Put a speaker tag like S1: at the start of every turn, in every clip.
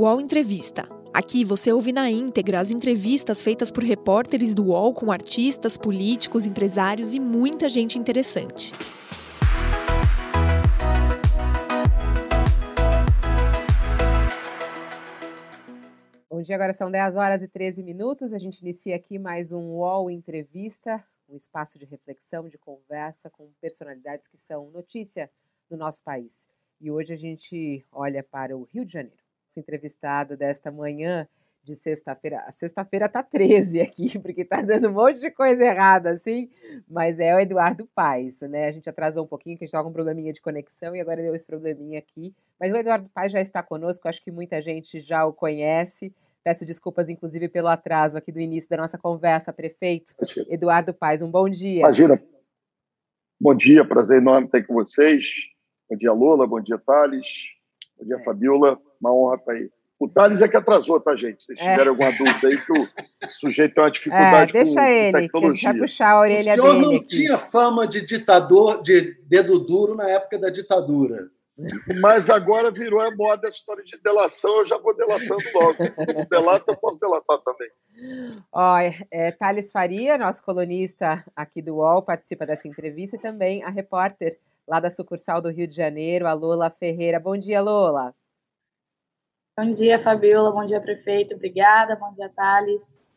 S1: UOL Entrevista. Aqui você ouve na íntegra as entrevistas feitas por repórteres do UOL com artistas, políticos, empresários e muita gente interessante.
S2: Bom dia, agora são 10 horas e 13 minutos. A gente inicia aqui mais um UOL Entrevista, um espaço de reflexão, de conversa com personalidades que são notícia do nosso país. E hoje a gente olha para o Rio de Janeiro. Esse entrevistado desta manhã de sexta-feira. A sexta-feira tá 13 aqui, porque tá dando um monte de coisa errada, assim, mas é o Eduardo Paes, né? A gente atrasou um pouquinho, que a gente tava com um probleminha de conexão e agora deu esse probleminha aqui. Mas o Eduardo Paes já está conosco, acho que muita gente já o conhece. Peço desculpas, inclusive, pelo atraso aqui do início da nossa conversa, prefeito. Imagina. Eduardo Paes, um bom dia.
S3: Imagina. Bom dia, prazer enorme estar com vocês. Bom dia, Lola. Bom dia, Thales. Bom dia, é. Fabiola. Uma honra estar aí. O Thales é que atrasou, tá, gente? Se tiverem é. alguma dúvida aí, que o sujeito tem uma dificuldade
S2: é, deixa
S3: com,
S2: ele,
S3: com tecnologia.
S2: Deixa puxar a orelha
S4: dele. O senhor
S2: não
S4: aqui. tinha fama de ditador, de dedo duro na época da ditadura.
S3: Mas agora virou a moda a história de delação, eu já vou delatando logo. Delato, eu posso delatar também.
S2: Ó, é, Thales Faria, nosso colunista aqui do UOL, participa dessa entrevista, e também a repórter lá da sucursal do Rio de Janeiro, a Lola Ferreira. Bom dia, Lola.
S5: Bom dia, Fabiola. Bom dia, prefeito. Obrigada. Bom dia, Thales.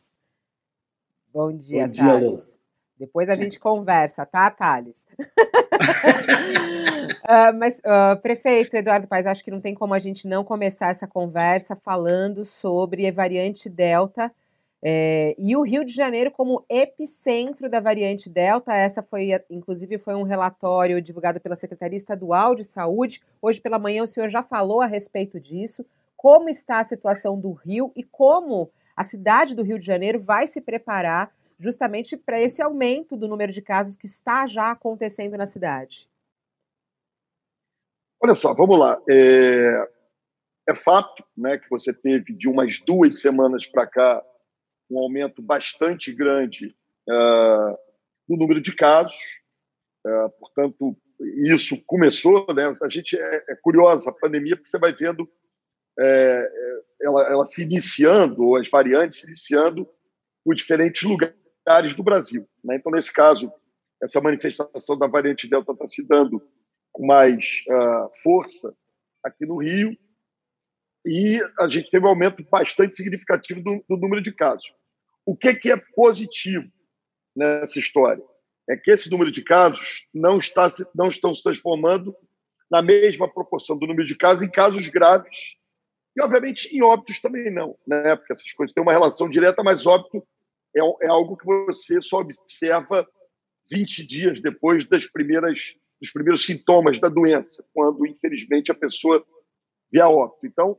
S2: Bom dia, Bom dia Thales. Lola. Depois a gente conversa, tá, Thales? uh, mas, uh, prefeito Eduardo Paes, acho que não tem como a gente não começar essa conversa falando sobre a variante Delta é, e o Rio de Janeiro como epicentro da variante Delta, essa foi, inclusive, foi um relatório divulgado pela Secretaria Estadual de Saúde. Hoje pela manhã o senhor já falou a respeito disso. Como está a situação do Rio e como a cidade do Rio de Janeiro vai se preparar justamente para esse aumento do número de casos que está já acontecendo na cidade?
S3: Olha só, vamos lá. É, é fato né, que você teve de umas duas semanas para cá um aumento bastante grande uh, no número de casos. Uh, portanto, isso começou, né? A gente é, é curiosa a pandemia porque você vai vendo é, ela, ela, se iniciando, as variantes se iniciando por diferentes lugares do Brasil. Né? Então, nesse caso, essa manifestação da variante Delta está se dando com mais uh, força aqui no Rio, e a gente teve um aumento bastante significativo do, do número de casos. O que, que é positivo nessa história? É que esse número de casos não, está, não estão se transformando na mesma proporção do número de casos em casos graves e, obviamente, em óbitos também não, né? porque essas coisas têm uma relação direta, mas óbito é, é algo que você só observa 20 dias depois das primeiras, dos primeiros sintomas da doença, quando, infelizmente, a pessoa vê óbito. Então,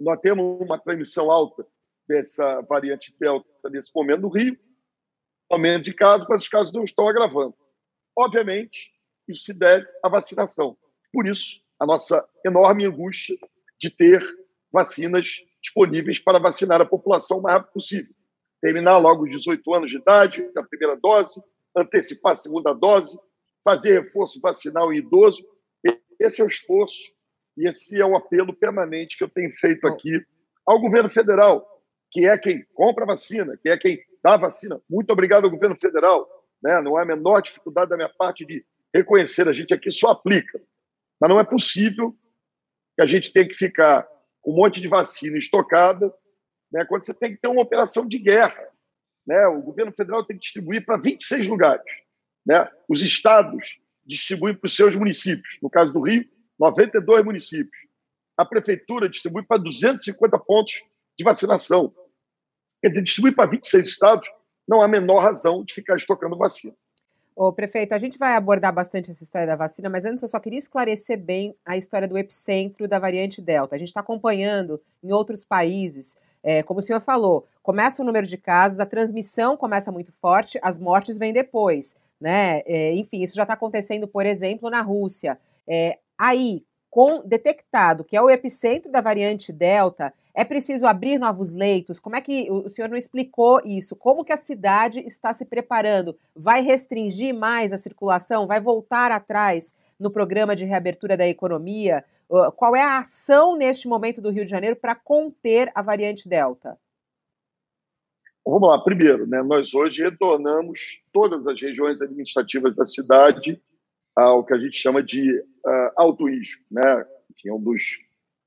S3: nós temos uma transmissão alta dessa variante Delta nesse momento no Rio, aumento de casos, mas os casos não estão agravando. Obviamente, isso se deve à vacinação. Por isso, a nossa enorme angústia de ter vacinas disponíveis para vacinar a população o mais rápido possível. Terminar logo os 18 anos de idade, a primeira dose, antecipar a segunda dose, fazer reforço vacinal em idoso. Esse é o esforço e esse é o apelo permanente que eu tenho feito aqui ao governo federal, que é quem compra a vacina, que é quem dá a vacina. Muito obrigado ao governo federal. Né? Não há a menor dificuldade da minha parte de reconhecer, a gente aqui só aplica. Mas não é possível que a gente tenha que ficar com um monte de vacina estocada, né? quando você tem que ter uma operação de guerra. Né? O governo federal tem que distribuir para 26 lugares. Né? Os estados distribuem para os seus municípios. No caso do Rio, 92 municípios. A prefeitura distribui para 250 pontos de vacinação. Quer dizer, distribuir para 26 estados não há a menor razão de ficar estocando vacina.
S2: Ô, prefeito, a gente vai abordar bastante essa história da vacina, mas antes eu só queria esclarecer bem a história do epicentro da variante Delta. A gente está acompanhando em outros países, é, como o senhor falou, começa o número de casos, a transmissão começa muito forte, as mortes vêm depois, né? É, enfim, isso já está acontecendo, por exemplo, na Rússia. É, aí, com detectado que é o epicentro da variante Delta, é preciso abrir novos leitos? Como é que o senhor não explicou isso? Como que a cidade está se preparando? Vai restringir mais a circulação? Vai voltar atrás no programa de reabertura da economia? Qual é a ação neste momento do Rio de Janeiro para conter a variante Delta?
S3: Vamos lá, primeiro, né, nós hoje retornamos todas as regiões administrativas da cidade ao que a gente chama de uh, alto risco, né? Enfim, é um dos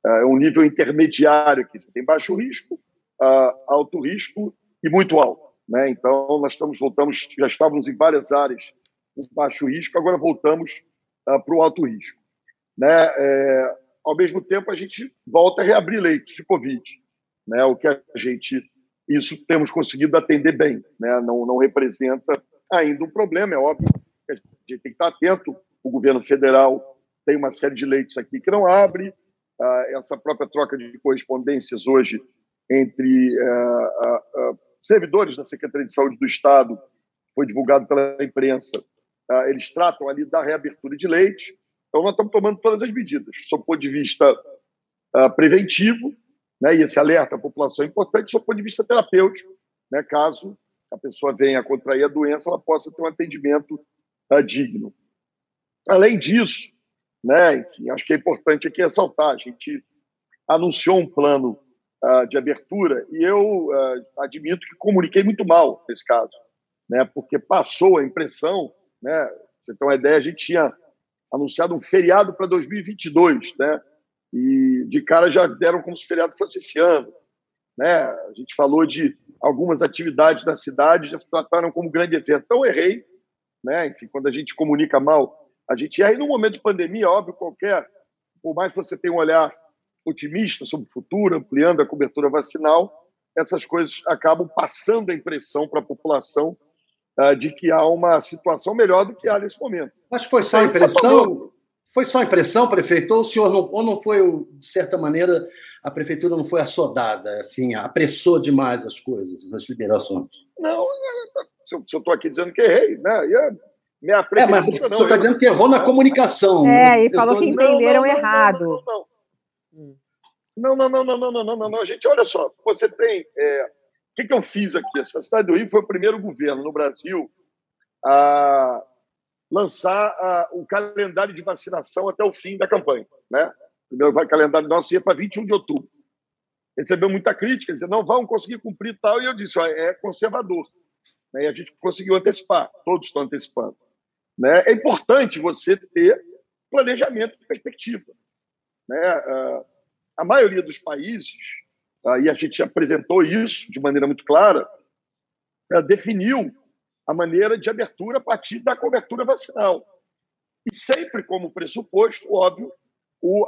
S3: uh, é um nível intermediário aqui. Você tem baixo risco, uh, alto risco e muito alto, né? Então nós estamos voltamos, já estávamos em várias áreas com baixo risco, agora voltamos para o alto risco, né? É, ao mesmo tempo a gente volta a reabrir leitos de covid, né? O que a gente isso temos conseguido atender bem, né? Não não representa ainda um problema, é óbvio a gente tem que estar atento. O governo federal tem uma série de leitos aqui que não abre. Uh, essa própria troca de correspondências hoje entre uh, uh, servidores da Secretaria de Saúde do Estado foi divulgado pela imprensa. eles tratam ali da reabertura de leitos. Então, nós estamos tomando todas as medidas, sob o ponto de vista preventivo, né, e esse alerta à população é importante, sob o ponto de vista terapêutico, né, caso a pessoa venha a contrair a doença, ela possa ter um atendimento digno. Além disso, né, enfim, acho que é importante aqui ressaltar, a gente anunciou um plano uh, de abertura e eu uh, admito que comuniquei muito mal nesse caso, né, porque passou a impressão, né, você tem uma ideia, a gente tinha anunciado um feriado para 2022, né, e de cara já deram como se o feriado fosse esse ano, né, a gente falou de algumas atividades da cidade, já trataram como grande evento, então errei, né? Enfim, quando a gente comunica mal, a gente. E aí, no momento de pandemia, óbvio, qualquer. Por mais que você tenha um olhar otimista sobre o futuro, ampliando a cobertura vacinal, essas coisas acabam passando a impressão para a população uh, de que há uma situação melhor do que há nesse momento.
S4: Mas foi só impressão? Foi só impressão, prefeito? Ou o senhor não, ou não foi, de certa maneira, a prefeitura não foi assodada, assim, apressou demais as coisas, as liberações?
S3: Não, se eu estou aqui dizendo que errei, né? Minha
S4: é, mas você está dizendo que errou na comunicação.
S2: É, e falou que entenderam errado.
S3: Não, não, não, não, não, não, não, não, Gente, olha só, você tem... É... O que, que eu fiz aqui? A Cidade do Rio foi o primeiro governo no Brasil a lançar a, o calendário de vacinação até o fim da campanha. Né? O primeiro calendário nosso ia para 21 de outubro. Recebeu muita crítica, dizendo, não vão conseguir cumprir tal, e eu disse, ó, é conservador. Né? E a gente conseguiu antecipar, todos estão antecipando. Né? É importante você ter planejamento e perspectiva. Né? Ah, a maioria dos países, ah, e a gente apresentou isso de maneira muito clara, ah, definiu a maneira de abertura a partir da cobertura vacinal. E sempre como pressuposto, óbvio,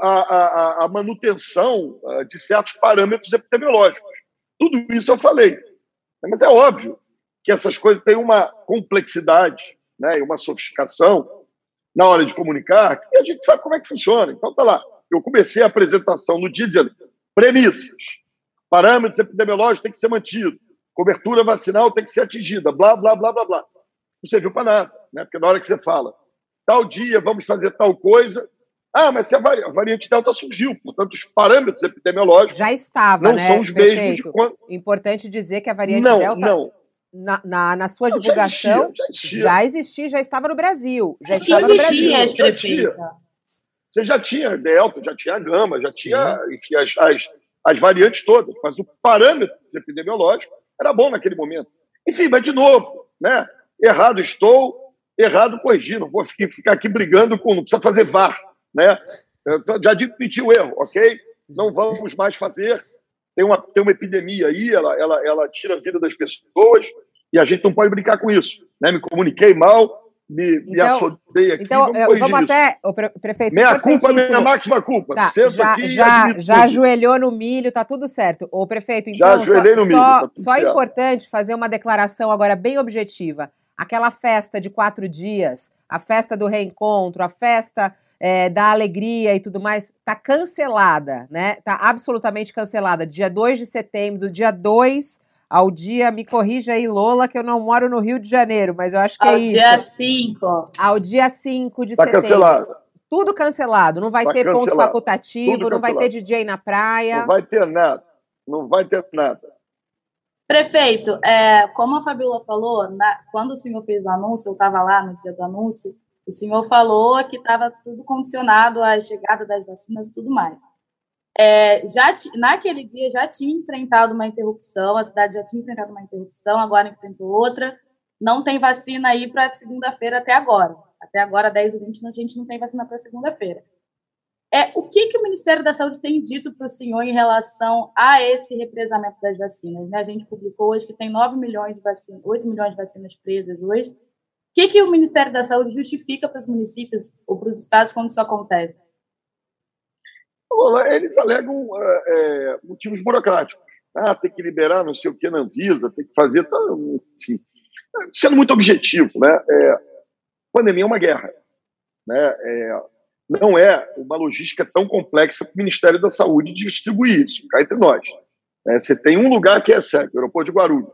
S3: a, a, a manutenção de certos parâmetros epidemiológicos. Tudo isso eu falei. Mas é óbvio que essas coisas têm uma complexidade né, e uma sofisticação na hora de comunicar, que a gente sabe como é que funciona. Então, tá lá. Eu comecei a apresentação no dia dizendo premissas, parâmetros epidemiológicos têm que ser mantidos, cobertura vacinal tem que ser atingida, blá, blá, blá, blá, blá. Não serviu para nada, né? porque na hora que você fala, tal dia vamos fazer tal coisa, ah, mas se a variante Delta surgiu, portanto, os parâmetros epidemiológicos
S2: já estava,
S3: não
S2: né,
S3: são os mesmos de quando.
S2: Importante dizer que a variante
S3: não,
S2: Delta
S3: não
S2: na, na, na sua não, divulgação
S3: já existia, já existia.
S2: já existia, já estava no Brasil. Já
S5: Acho
S2: estava
S5: no
S2: Brasil.
S5: Já tinha.
S3: Você já tinha Delta, já tinha Gama, já tinha enfim, as, as, as variantes todas, mas o parâmetro epidemiológico era bom naquele momento. Enfim, mas de novo, né? Errado estou, errado corrigi. Não vou ficar aqui brigando com. Não precisa fazer VAR, né? Eu já admiti o erro, ok? Não vamos mais fazer tem uma, tem uma epidemia aí, ela, ela, ela tira a vida das pessoas e a gente não pode brincar com isso. Né? Me comuniquei mal, me, então, me assodei aqui.
S2: Então, vamos, vamos até. O prefeito.
S3: Minha culpa, minha máxima culpa.
S2: Tá, já,
S3: aqui
S2: já, já ajoelhou no milho, tá tudo certo. O prefeito, então.
S3: Já ajoelhei
S2: só,
S3: no milho.
S2: Só,
S3: tá
S2: só é importante fazer uma declaração agora bem objetiva. Aquela festa de quatro dias, a festa do reencontro, a festa é, da alegria e tudo mais, tá cancelada, né? Tá absolutamente cancelada. Dia 2 de setembro, do dia 2 ao dia, me corrija aí, Lola, que eu não moro no Rio de Janeiro, mas eu acho que
S5: ao
S2: é isso.
S5: Ao dia 5.
S2: Ao dia 5 de
S3: tá
S2: setembro.
S3: cancelado.
S2: Tudo cancelado. Não vai
S3: tá
S2: ter
S3: cancelado.
S2: ponto facultativo,
S3: Tudo
S2: não
S3: cancelado.
S2: vai ter DJ na praia.
S3: Não vai ter nada. Não vai ter nada.
S5: Prefeito, é, como a Fabiola falou, na, quando o senhor fez o anúncio, eu estava lá no dia do anúncio, O senhor falou que estava tudo condicionado à chegada das vacinas e tudo mais. É, já naquele dia já tinha enfrentado uma interrupção, a cidade já tinha enfrentado uma interrupção, agora enfrentou outra. Não tem vacina aí para segunda-feira até agora. Até agora, 10 e 20, a gente não tem vacina para segunda-feira. É, o que, que o Ministério da Saúde tem dito para o senhor em relação a esse represamento das vacinas? Né? A gente publicou hoje que tem 9 milhões de vacinas, 8 milhões de vacinas presas hoje. O que, que o Ministério da Saúde justifica para os municípios ou para os estados quando isso acontece?
S3: Eles alegam é, é, motivos burocráticos. Ah, tem que liberar não sei o que na Anvisa, tem que fazer. Tá, enfim, sendo muito objetivo, né? É, pandemia é uma guerra. Né? É, não é uma logística tão complexa para o Ministério da Saúde distribuir isso, cá entre nós. É, você tem um lugar que é certo, o aeroporto de Guarulhos.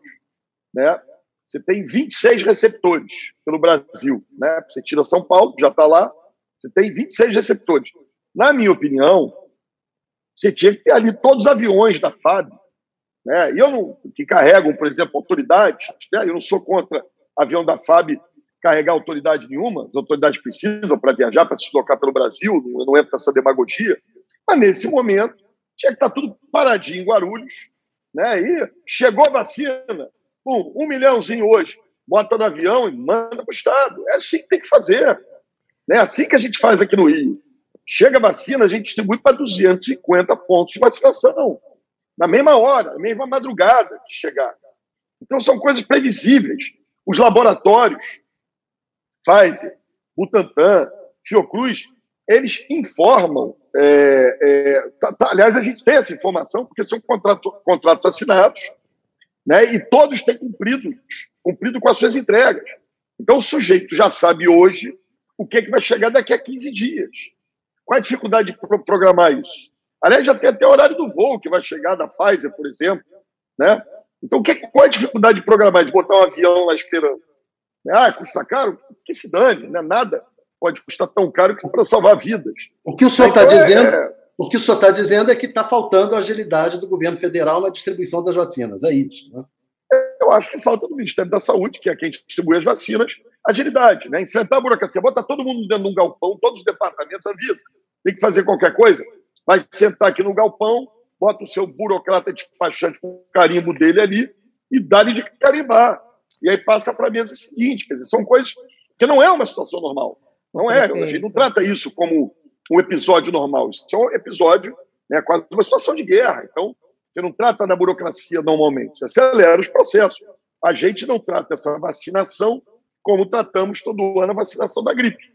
S3: Né? Você tem 26 receptores pelo Brasil. Né? Você tira São Paulo, já está lá, você tem 26 receptores. Na minha opinião, você tinha que ter ali todos os aviões da FAB, né? Eu não, que carregam, por exemplo, autoridades, né? eu não sou contra avião da FAB carregar autoridade nenhuma, as autoridades precisam para viajar, para se deslocar pelo Brasil, não, não entra nessa demagogia, mas nesse momento tinha que estar tá tudo paradinho em Guarulhos, né? E chegou a vacina, pum, um milhãozinho hoje, bota no avião e manda para o Estado. É assim que tem que fazer. É assim que a gente faz aqui no Rio. Chega a vacina, a gente distribui para 250 pontos de vacinação. Na mesma hora, na mesma madrugada que chegar. Então são coisas previsíveis. Os laboratórios, Pfizer, Butantan, Fiocruz, eles informam. É, é, tá, tá, aliás, a gente tem essa informação porque são contrato, contratos assinados né, e todos têm cumprido, cumprido com as suas entregas. Então, o sujeito já sabe hoje o que, é que vai chegar daqui a 15 dias. Qual a dificuldade de programar isso? Aliás, já tem até o horário do voo que vai chegar da Pfizer, por exemplo. Né? Então, que, qual é a dificuldade de programar, de botar um avião lá esperando? Ah, custa caro? Que se dane, né? nada pode custar tão caro que para salvar vidas.
S4: O que o senhor está então, é, dizendo? É... O que o senhor está dizendo é que está faltando agilidade do governo federal na distribuição das vacinas. É isso, né?
S3: Eu acho que falta do Ministério da Saúde, que é quem distribui as vacinas, agilidade, né? Enfrentar a burocracia. Bota todo mundo dentro de um galpão, todos os departamentos avisa. Tem que fazer qualquer coisa. Vai sentar aqui no galpão, bota o seu burocrata despachante com o carimbo dele ali e dá-lhe de carimbar e aí passa para a mesa seguinte. Quer dizer, são coisas que não é uma situação normal. Não é. Perfeito. A gente não trata isso como um episódio normal. Isso é um episódio, né, quase uma situação de guerra. Então, você não trata da burocracia normalmente, você acelera os processos. A gente não trata essa vacinação como tratamos todo ano a vacinação da gripe.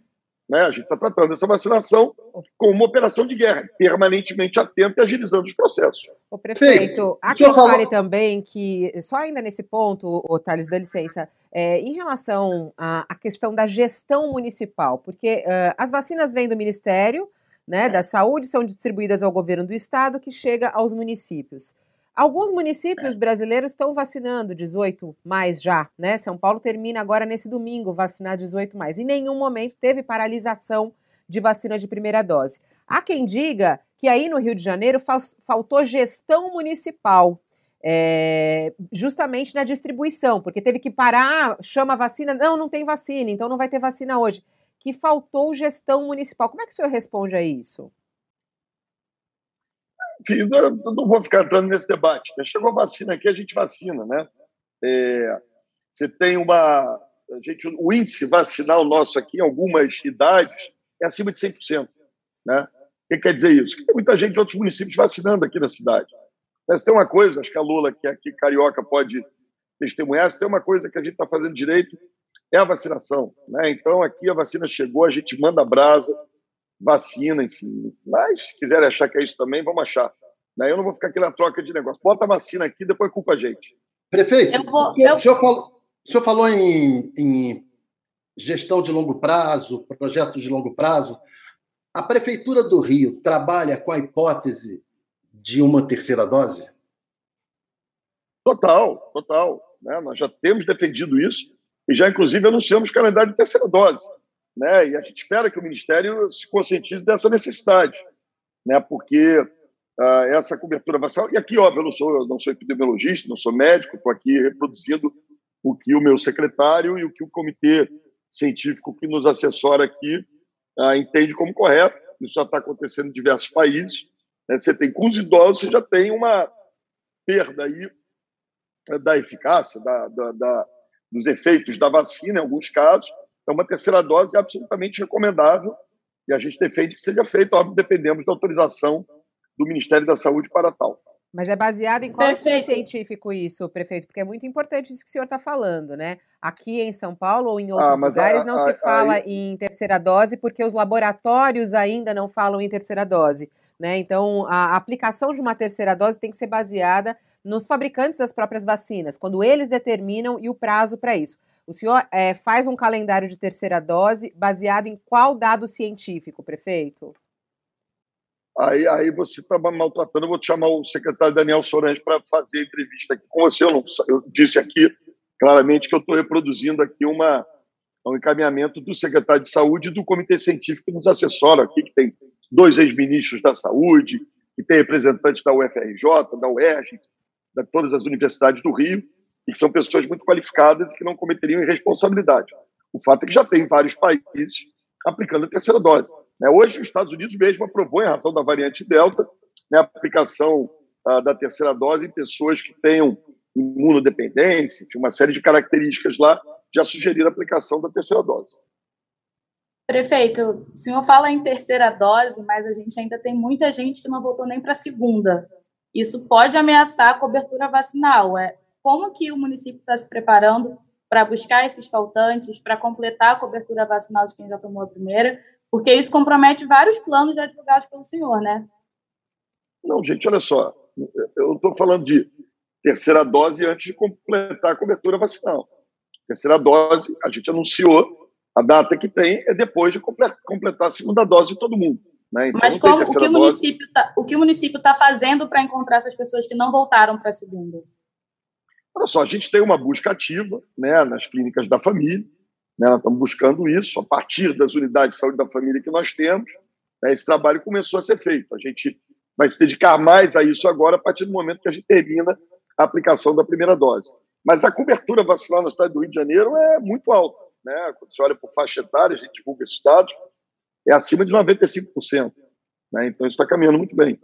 S3: Né? A gente está tratando essa vacinação como uma operação de guerra, permanentemente atenta e agilizando os processos.
S2: O prefeito, há quem fale também que, só ainda nesse ponto, o Thales, dá licença, é, em relação à, à, questão da gestão municipal, porque uh, as vacinas vêm do Ministério né, da Saúde, são distribuídas ao governo do estado, que chega aos municípios. Alguns municípios é. brasileiros estão vacinando 18 mais já, né? São Paulo termina agora nesse domingo vacinar 18 mais. Em nenhum momento teve paralisação de vacina de primeira dose. Há quem diga que aí no Rio de Janeiro faltou gestão municipal. É, justamente na distribuição, porque teve que parar, chama vacina, não, não tem vacina, então não vai ter vacina hoje. Que faltou gestão municipal. Como é que o senhor responde a isso?
S3: Enfim, eu não vou ficar entrando nesse debate. Chegou a vacina aqui, a gente vacina, né? É, você tem uma. gente, o índice vacinal nosso aqui, em algumas idades, é acima de 100%. Né? O que quer dizer isso? Que tem muita gente de outros municípios vacinando aqui na cidade. Mas tem uma coisa, acho que a Lula, que é aqui carioca, pode testemunhar, se tem uma coisa que a gente está fazendo direito, é a vacinação. Né? Então, aqui a vacina chegou, a gente manda brasa, vacina, enfim. Mas, se quiserem achar que é isso também, vamos achar. Né? Eu não vou ficar aqui na troca de negócio. Bota a vacina aqui, depois culpa a gente.
S4: Prefeito, eu vou, eu... O, senhor falou, o senhor falou em, em gestão de longo prazo, projetos de longo prazo. A Prefeitura do Rio trabalha com a hipótese de uma terceira dose?
S3: Total, total. Né? Nós já temos defendido isso e já, inclusive, anunciamos calendário de terceira dose né? E a gente espera que o Ministério se conscientize dessa necessidade, né? Porque uh, essa cobertura vacinal e aqui, óbvio, eu não sou, eu não sou epidemiologista, não sou médico, estou aqui reproduzindo o que o meu secretário e o que o comitê científico que nos assessora aqui uh, entende como correto. Isso já está acontecendo em diversos países. Né? Você tem com os idosos, você já tem uma perda aí eh, da eficácia, da, da, da, dos efeitos da vacina, em alguns casos. Então, uma terceira dose é absolutamente recomendável e a gente defende que seja feita. Óbvio, dependemos da autorização do Ministério da Saúde para tal.
S2: Mas é baseado em qual estudo científico isso, prefeito? Porque é muito importante isso que o senhor está falando, né? Aqui em São Paulo ou em ah, outros ah, lugares a, não a, se fala a, em terceira dose porque os laboratórios ainda não falam em terceira dose, né? Então, a aplicação de uma terceira dose tem que ser baseada nos fabricantes das próprias vacinas, quando eles determinam e o prazo para isso. O senhor é, faz um calendário de terceira dose baseado em qual dado científico, prefeito?
S3: Aí, aí você está maltratando. Eu vou te chamar o secretário Daniel Sorange para fazer entrevista aqui com você. Eu, não, eu disse aqui claramente que eu estou reproduzindo aqui uma, um encaminhamento do secretário de Saúde e do Comitê Científico que nos assessora aqui, que tem dois ex-ministros da Saúde, que tem representantes da UFRJ, da UERJ, de todas as universidades do Rio, e que são pessoas muito qualificadas e que não cometeriam irresponsabilidade. O fato é que já tem vários países aplicando a terceira dose. Né? Hoje, os Estados Unidos mesmo aprovou, em razão da variante Delta, né, a aplicação uh, da terceira dose em pessoas que tenham imunodependência, enfim, uma série de características lá, já sugeriram a aplicação da terceira dose.
S5: Prefeito, o senhor fala em terceira dose, mas a gente ainda tem muita gente que não voltou nem para a segunda. Isso pode ameaçar a cobertura vacinal. É, como que o município está se preparando para buscar esses faltantes, para completar a cobertura vacinal de quem já tomou a primeira, porque isso compromete vários planos já divulgados pelo senhor, né?
S3: Não, gente, olha só. Eu estou falando de terceira dose antes de completar a cobertura vacinal. Terceira dose, a gente anunciou, a data que tem é depois de completar a segunda dose de todo mundo. Né?
S5: Então, Mas como, o, que o, município tá, o que o município está fazendo para encontrar essas pessoas que não voltaram para a segunda?
S3: Olha só, a gente tem uma busca ativa né, nas clínicas da família, né? Nós estamos buscando isso a partir das unidades de saúde da família que nós temos. Né? Esse trabalho começou a ser feito. A gente vai se dedicar mais a isso agora, a partir do momento que a gente termina a aplicação da primeira dose. Mas a cobertura vacinal na cidade do Rio de Janeiro é muito alta. Né? Quando você olha por faixa etária, a gente divulga esses dados, é acima de 95%. Né? Então, isso está caminhando muito bem.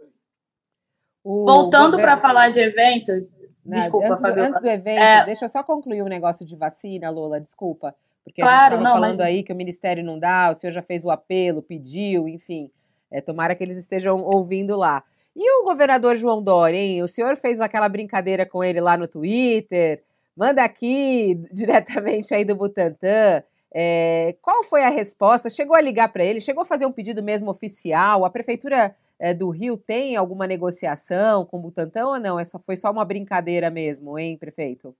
S5: O Voltando governo... para falar de eventos,
S2: Não, desculpa, antes, do, antes do evento, é... deixa eu só concluir um negócio de vacina, Lola, desculpa. Porque claro, a gente estava falando mas... aí que o Ministério não dá, o senhor já fez o apelo, pediu, enfim. É, tomara que eles estejam ouvindo lá. E o governador João Dória, hein? O senhor fez aquela brincadeira com ele lá no Twitter, manda aqui diretamente aí do Butantan. É, qual foi a resposta? Chegou a ligar para ele? Chegou a fazer um pedido mesmo oficial? A prefeitura é, do Rio tem alguma negociação com o Butantan ou não? É só, foi só uma brincadeira mesmo, hein, prefeito?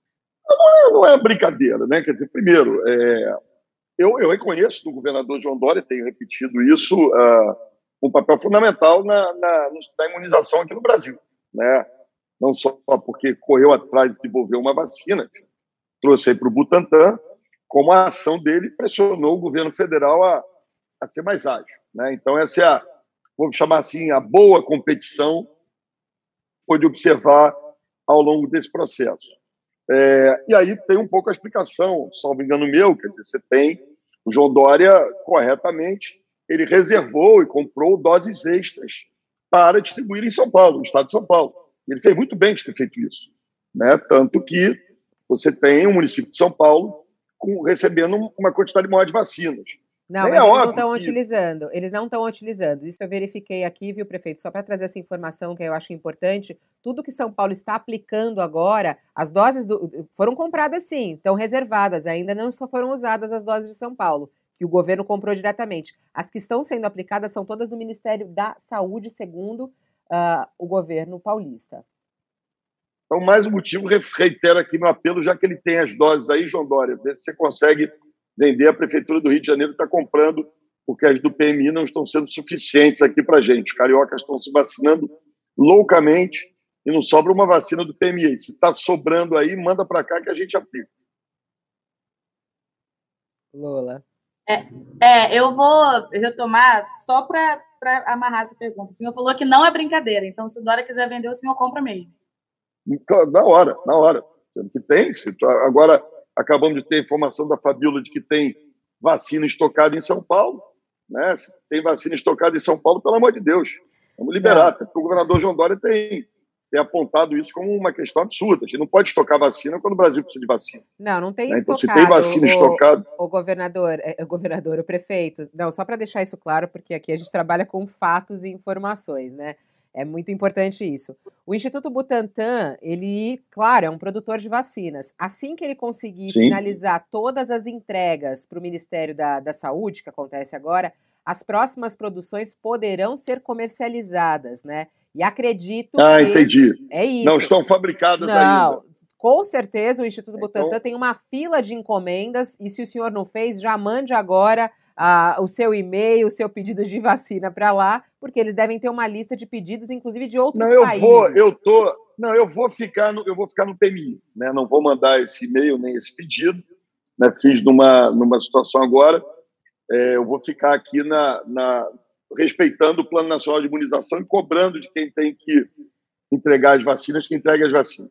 S3: Não é, não é brincadeira, né? Quer dizer, primeiro, é, eu, eu reconheço do governador João Dória, tenho repetido isso, uh, um papel fundamental na, na, na, imunização aqui no Brasil, né? Não só porque correu atrás de desenvolver uma vacina, trouxe para o Butantan, como a ação dele pressionou o governo federal a, a ser mais ágil, né? Então essa é a, vamos chamar assim, a boa competição pode observar ao longo desse processo. É, e aí tem um pouco a explicação, salvo engano meu, dizer, você tem o João Dória corretamente, ele reservou e comprou doses extras para distribuir em São Paulo, no estado de São Paulo. Ele fez muito bem de ter feito isso. Né? Tanto que você tem o município de São Paulo com, recebendo uma quantidade maior de vacinas.
S2: Não, mas é eles não estão que... utilizando. Eles não estão utilizando. Isso eu verifiquei aqui, viu, prefeito? Só para trazer essa informação que eu acho importante. Tudo que São Paulo está aplicando agora, as doses do... foram compradas sim, estão reservadas. Ainda não só foram usadas as doses de São Paulo, que o governo comprou diretamente. As que estão sendo aplicadas são todas do Ministério da Saúde, segundo uh, o governo paulista.
S3: Então, mais um motivo, reitero aqui meu apelo, já que ele tem as doses aí, João Dória, ver se você consegue vender. A Prefeitura do Rio de Janeiro está comprando, porque as do PMI não estão sendo suficientes aqui para a gente. Os cariocas estão se vacinando loucamente e não sobra uma vacina do PMI. Se está sobrando aí, manda para cá que a gente aplica.
S2: Lula.
S5: É, é, eu vou retomar só para amarrar essa pergunta. O senhor falou que não é brincadeira, então se o Dória quiser vender, o senhor compra mesmo.
S3: Na hora, na hora. Sendo que tem. Agora, acabamos de ter informação da Fabiola de que tem vacina estocada em São Paulo. Né? Se tem vacina estocada em São Paulo, pelo amor de Deus, vamos liberar. Porque o governador João Dória tem, tem apontado isso como uma questão absurda. A gente não pode estocar vacina quando o Brasil precisa de vacina.
S2: Não, não tem
S3: né?
S2: estocado.
S3: Então, se tem vacina o, estocada...
S2: O governador, é, o governador, o prefeito... Não, só para deixar isso claro, porque aqui a gente trabalha com fatos e informações, né? É muito importante isso. O Instituto Butantan, ele, claro, é um produtor de vacinas. Assim que ele conseguir Sim. finalizar todas as entregas para o Ministério da, da Saúde, que acontece agora, as próximas produções poderão ser comercializadas, né? E acredito
S3: ah,
S2: que...
S3: entendi.
S2: É isso.
S3: Não estão fabricadas
S2: não,
S3: ainda.
S2: Com certeza o Instituto então... Butantan tem uma fila de encomendas e se o senhor não fez, já mande agora o seu e-mail, o seu pedido de vacina para lá, porque eles devem ter uma lista de pedidos, inclusive de outros
S3: não, eu
S2: países.
S3: Vou, eu tô, não, eu vou ficar no, eu vou ficar no PMI, né? Não vou mandar esse e-mail nem esse pedido, né? Fiz numa numa situação agora, é, eu vou ficar aqui na, na respeitando o Plano Nacional de Imunização e cobrando de quem tem que entregar as vacinas que entregue as vacinas.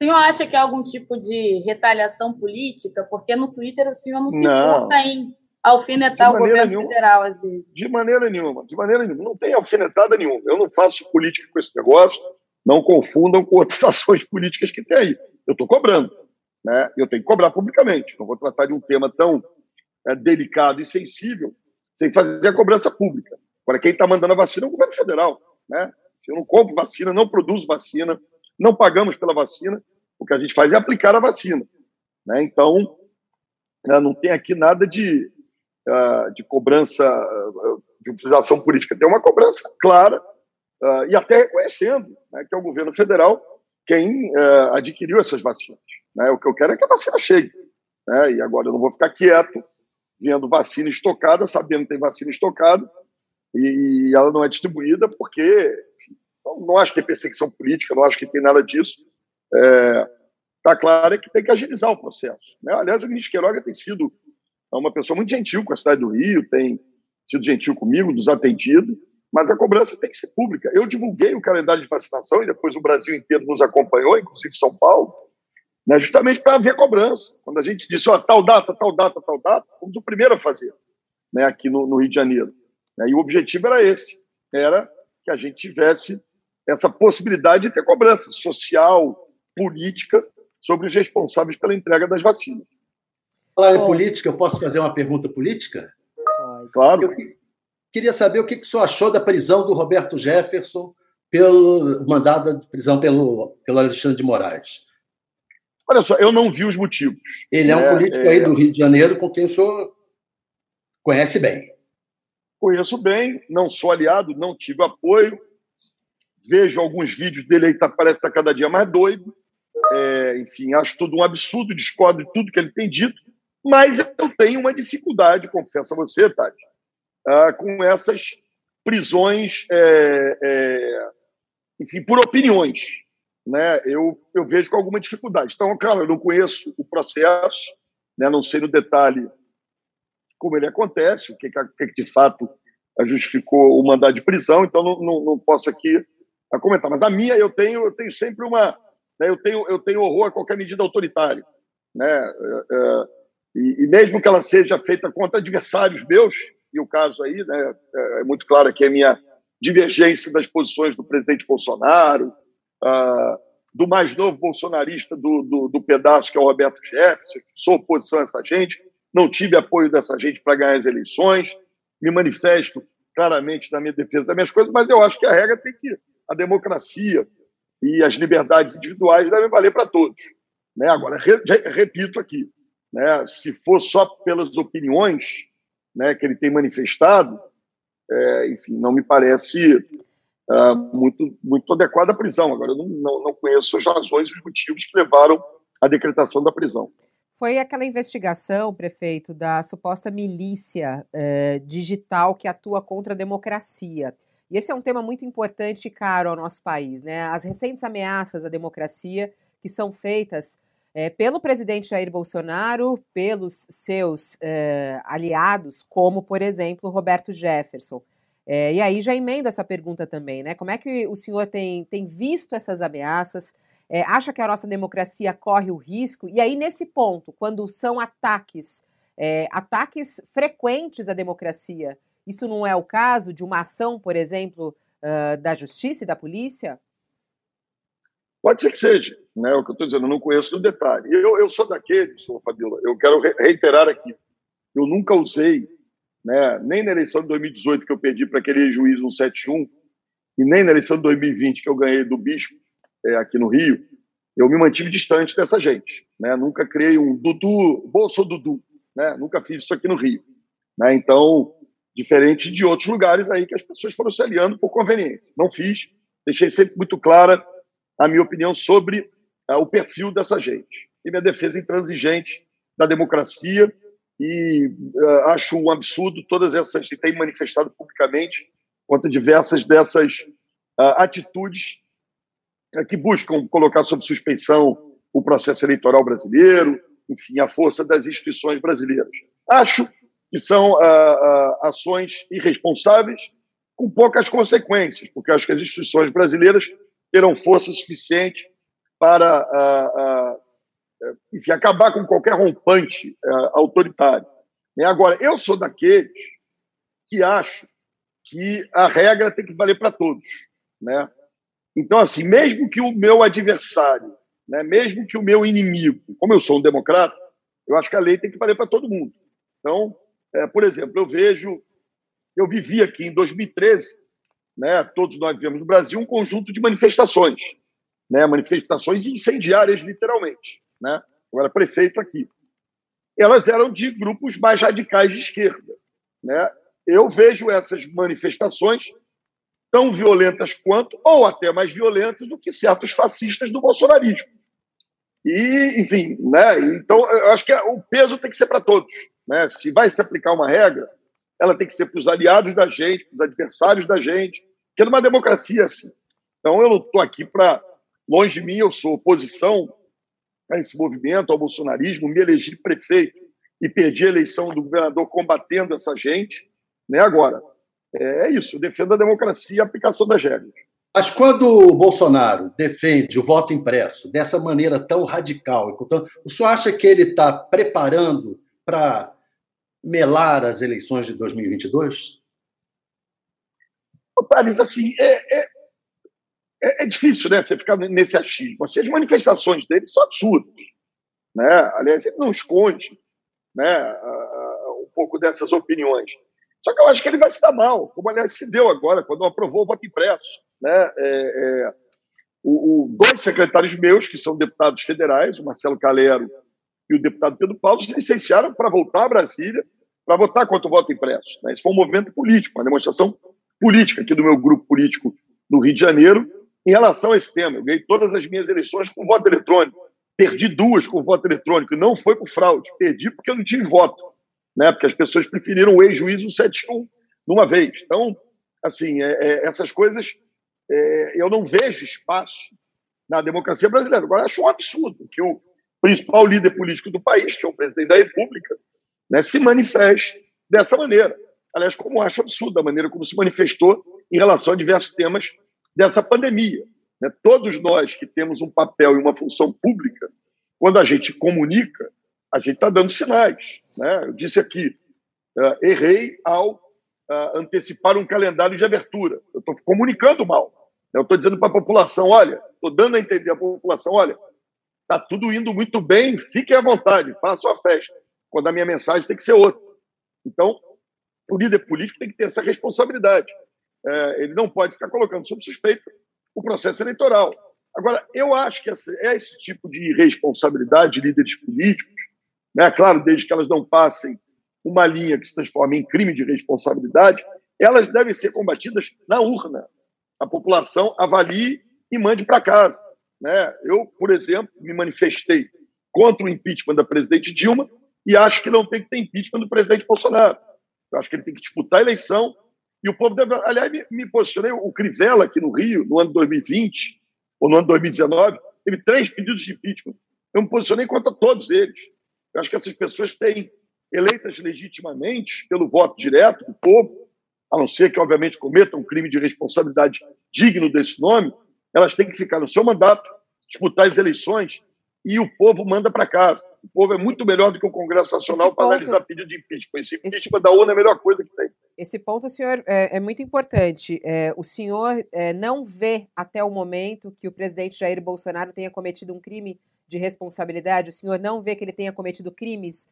S5: O senhor acha que é algum tipo de retaliação política? Porque no Twitter o senhor não se importa em alfinetar o governo nenhuma. federal, às vezes.
S3: De maneira nenhuma, de maneira nenhuma. Não tem alfinetada nenhuma. Eu não faço política com esse negócio. Não confundam com outras ações políticas que tem aí. Eu estou cobrando. Né? Eu tenho que cobrar publicamente. Não vou tratar de um tema tão é, delicado e sensível sem fazer a cobrança pública. Agora, quem está mandando a vacina é o governo federal. Né? Eu não compro vacina, não produzo vacina, não pagamos pela vacina. O que a gente faz é aplicar a vacina. Né? Então, né, não tem aqui nada de, uh, de cobrança, uh, de utilização política. Tem uma cobrança clara uh, e até reconhecendo né, que é o governo federal quem adquiriu essas vacinas. Né? O que eu quero é que a vacina chegue. Né? E agora eu não vou ficar quieto vendo vacina estocada, sabendo que tem vacina estocada, e ela não é distribuída porque enfim, não acho que tem perseguição política, não acho que tem nada disso. É, tá claro é que tem que agilizar o processo. Né? Aliás, o ministro Queiroga tem sido uma pessoa muito gentil com a cidade do Rio, tem sido gentil comigo, nos atendido, mas a cobrança tem que ser pública. Eu divulguei o calendário de vacinação e depois o Brasil inteiro nos acompanhou, inclusive São Paulo, né, justamente para haver cobrança. Quando a gente disse, ó, tal data, tal data, tal data, fomos o primeiro a fazer, né, aqui no, no Rio de Janeiro. Né, e o objetivo era esse, era que a gente tivesse essa possibilidade de ter cobrança social, política, sobre os responsáveis pela entrega das vacinas.
S4: Falar em política, eu posso fazer uma pergunta política?
S3: Claro.
S4: Eu queria saber o que, que o senhor achou da prisão do Roberto Jefferson pelo mandado de prisão pelo, pelo Alexandre de Moraes.
S3: Olha só, eu não vi os motivos.
S4: Ele é, um né? político é... aí do Rio de Janeiro com quem o senhor conhece bem.
S3: Conheço bem, não sou aliado, não tive apoio. Vejo alguns vídeos dele aí, tá, parece que está cada dia mais doido. É, enfim, acho tudo um absurdo, discordo de tudo que ele tem dito, mas eu tenho uma dificuldade, confesso a você, Tati, uh, com essas prisões, é, é, enfim, por opiniões né, eu, eu vejo com alguma dificuldade. Então, claro, eu não conheço o processo, né, não sei no detalhe como ele acontece, o que, que, de fato justificou o mandado de prisão, então não, não, não posso aqui comentar. Mas a minha, eu tenho, eu tenho sempre uma. Né, eu, tenho, eu tenho horror a qualquer medida autoritária. Né, é, é, e, e, mesmo que ela seja feita contra adversários meus, e o caso aí né, é, é muito claro é a minha divergência das posições do presidente Bolsonaro, uh, do mais novo bolsonarista do, do, do, pedaço, que é o Roberto Jefferson, sou oposição a essa gente, não tive apoio dessa gente para ganhar as eleições, me manifesto claramente na minha defesa das minhas coisas, mas eu acho que a regra tem que. A democracia e as liberdades individuais devem valer para todos. Né? Agora, re, repito aqui, né? se for só pelas opiniões né, que ele tem manifestado, é, enfim, não me parece uh, muito, muito adequada à prisão. Agora, eu não, não, conheço as razões e os motivos que levaram à decretação da prisão.
S2: Foi aquela investigação, prefeito, da suposta milícia eh, digital que atua contra a democracia. E esse é um tema muito importante e caro ao nosso país, né? As recentes ameaças à democracia que são feitas eh, pelo presidente Jair Bolsonaro, pelos seus eh, aliados, como, por exemplo, Roberto Jefferson. É, e aí já emenda essa pergunta também, né? Como é que o senhor tem, tem visto essas ameaças? É, acha que a nossa democracia corre o risco? E aí, nesse ponto, quando são ataques é, ataques frequentes à democracia. Isso não é o caso de uma ação, por exemplo, uh, da justiça e da polícia?
S3: Pode ser que seja, né? É o que eu estou dizendo, eu não conheço no detalhe. Eu, eu sou daquele, sou Fabiola, eu quero reiterar aqui, eu nunca usei, né, nem na eleição de 2018 que eu perdi para aquele juiz 171, e nem na eleição de 2020 que eu ganhei do Bispo é, aqui no Rio, eu me mantive distante dessa gente, né? Nunca criei um Dudu, Bolso Dudu, né? Nunca fiz isso aqui no Rio, né? Então, diferente de outros lugares aí que as pessoas foram se aliando por conveniência. Não fiz, deixei sempre muito clara a minha opinião sobre uh, o perfil dessa gente e minha defesa intransigente da democracia e uh, acho um absurdo todas essas que têm manifestado publicamente contra diversas dessas uh, atitudes que buscam colocar sob suspeição o processo eleitoral brasileiro, enfim, a força das instituições brasileiras. Acho que são ações irresponsáveis com poucas consequências, porque acho que as instituições brasileiras terão força suficiente para uh, uh, enfim, acabar com qualquer rompante uh, autoritário. Né? Agora, eu sou daqueles que acho que a regra tem que valer para todos. Né? Então, assim, mesmo que o meu adversário, né, mesmo que o meu inimigo, como eu sou um democrata, eu acho que a lei tem que valer para todo mundo. Então, é, por exemplo, eu vejo, eu vivi aqui em 2013 né, todos nós vivemos no Brasil, um conjunto de manifestações, né, manifestações incendiárias, literalmente. Né? Eu era prefeito aqui. Elas eram de grupos mais radicais de esquerda. Né? Eu vejo essas manifestações tão violentas quanto, ou até mais violentas do que certos fascistas do bolsonarismo. E, enfim, né? então eu acho que o peso tem que ser para todos. Né? Se vai se aplicar uma regra, ela tem que ser para os aliados da gente, para os adversários da gente, porque numa democracia assim. Então, eu não estou aqui para. Longe de mim, eu sou oposição a esse movimento, ao bolsonarismo, me elegi prefeito e perdi a eleição do governador combatendo essa gente. Né? Agora, é isso, eu defendo a democracia e a aplicação das regras.
S4: Mas quando o Bolsonaro defende o voto impresso dessa maneira tão radical, o senhor acha que ele está preparando para melar as eleições de 2022?
S3: Thales, assim, é, é, é, é, difícil né, você ficar nesse achismo. Assim, as manifestações dele são absurdas. Né? Aliás, ele não esconde né, um pouco dessas opiniões. Só que eu acho que ele vai se dar mal, como aliás se deu agora, quando aprovou o voto impresso. Né? É, é, o, o, dois secretários meus, que são deputados federais, o Marcelo Calero e o deputado Pedro Paulo, se licenciaram para voltar a Brasília para votar contra o voto impresso. Né? Isso foi um movimento político, uma demonstração política aqui do meu grupo político no Rio de Janeiro em relação a esse tema. Eu ganhei todas as minhas eleições com voto eletrônico. Perdi duas com voto eletrônico. Não foi por fraude. Perdi porque eu não tive voto. Né? Porque as pessoas preferiram o ex-juiz 171 de uma vez. Então, assim, é, é, essas coisas é, eu não vejo espaço na democracia brasileira. Agora, acho um absurdo que o principal líder político do país, que é o presidente da República, né, se manifeste dessa maneira aliás, como acho absurda a maneira como se manifestou em relação a diversos temas dessa pandemia. Né? Todos nós que temos um papel e uma função pública, quando a gente comunica, a gente está dando sinais. Né? Eu disse aqui, uh, errei ao uh, antecipar um calendário de abertura. Eu estou comunicando mal. Eu estou dizendo para a população, olha, estou dando a entender à população, olha, está tudo indo muito bem, fiquem à vontade, façam a festa. Quando a minha mensagem tem que ser outra. Então, o líder político tem que ter essa responsabilidade. É, ele não pode ficar colocando sob suspeita o processo eleitoral. Agora, eu acho que é esse tipo de responsabilidade de líderes políticos, né, claro, desde que elas não passem uma linha que se transforme em crime de responsabilidade, elas devem ser combatidas na urna. A população avalie e mande para casa. Né? Eu, por exemplo, me manifestei contra o impeachment da presidente Dilma e acho que não tem que ter impeachment do presidente Bolsonaro. Eu acho que ele tem que disputar a eleição. E o povo deve. Aliás, me, me posicionei. O Crivella, aqui no Rio, no ano 2020, ou no ano 2019, teve três pedidos de impeachment. Eu me posicionei contra todos eles. Eu acho que essas pessoas têm eleitas legitimamente pelo voto direto do povo, a não ser que, obviamente, cometam um crime de responsabilidade digno desse nome, elas têm que ficar no seu mandato, disputar as eleições e o povo manda para casa. O povo é muito melhor do que o Congresso Nacional para analisar pedido de impeachment. Esse impeachment esse, da ONU é a melhor coisa que tem.
S2: Esse ponto, senhor, é, é muito importante. É, o senhor é, não vê até o momento que o presidente Jair Bolsonaro tenha cometido um crime de responsabilidade? O senhor não vê que ele tenha cometido crimes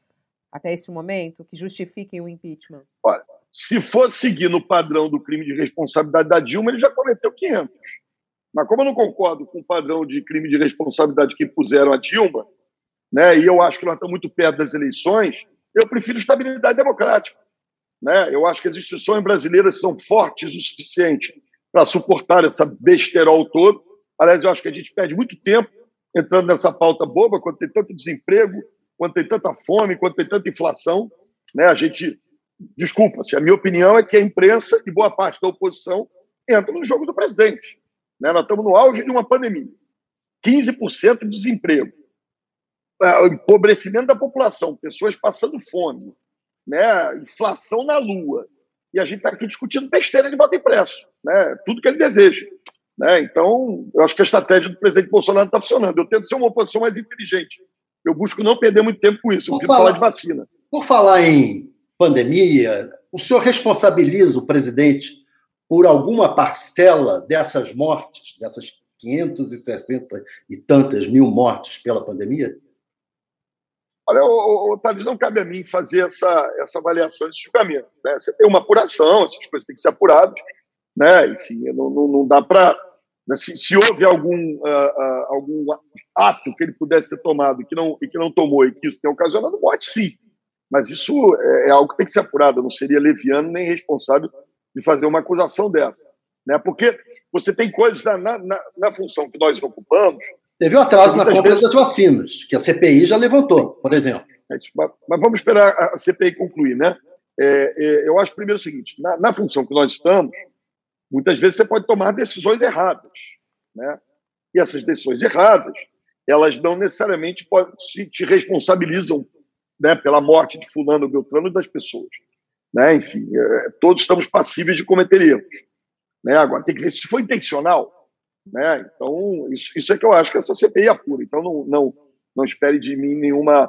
S2: até esse momento que justifiquem o impeachment?
S3: Olha, se for seguir no padrão do crime de responsabilidade da Dilma, ele já cometeu 500. Mas como eu não concordo com o padrão de crime de responsabilidade que puseram a Dilma, né, e eu acho que nós estamos muito perto das eleições, eu prefiro estabilidade democrática. Né? Eu acho que as instituições brasileiras são fortes o suficiente para suportar essa besterol todo. Aliás, eu acho que a gente perde muito tempo entrando nessa pauta boba, quando tem tanto desemprego, quando tem tanta fome, quando tem tanta inflação. Né? A gente, desculpa-se, a minha opinião é que a imprensa e boa parte da oposição entra no jogo do presidente. Né? Nós estamos no auge de uma pandemia. 15% de desemprego. É, o empobrecimento da população, pessoas passando fome, né? inflação na lua. E a gente está aqui discutindo besteira de voto impresso, né? tudo que ele deseja. Né? Então, eu acho que a estratégia do presidente Bolsonaro está funcionando. Eu tento ser uma oposição mais inteligente. Eu busco não perder muito tempo com isso. Eu prefiro falar de vacina.
S4: Por falar em pandemia, o senhor responsabiliza o presidente por alguma parcela dessas mortes, dessas 560 e tantas mil mortes pela pandemia?
S3: Olha, o, o, Thales, não cabe a mim fazer essa, essa avaliação, esse julgamento. Né? Você tem uma apuração, essas coisas têm que ser apuradas. Né? Enfim, não, não, não dá para. Né? Se, se, houve algum, uh, uh, algum ato que ele pudesse ter tomado e que, não, e que não tomou e que isso tenha ocasionado morte, sim. Mas isso é, é algo que tem que ser apurado. Não seria leviano nem responsável de fazer uma acusação dessa. Né? Porque você tem coisas na, na, na função que nós ocupamos.
S4: Teve um atraso na compra vezes... das vacinas, que a CPI já levantou, por exemplo.
S3: É mas, mas, vamos esperar a CPI concluir, né? É, é, eu acho primeiro o seguinte: na, na, função que nós estamos, muitas vezes você pode tomar decisões erradas, né? E essas decisões erradas, elas não necessariamente se te responsabilizam, né, pela morte de fulano beltrano das pessoas. Né? Enfim, é, todos estamos passíveis de cometer erros. Né? Agora, tem que ver se foi intencional. Né? Então, isso, isso é que eu acho que essa CPI apura. Então, não, não, não espere de mim nenhuma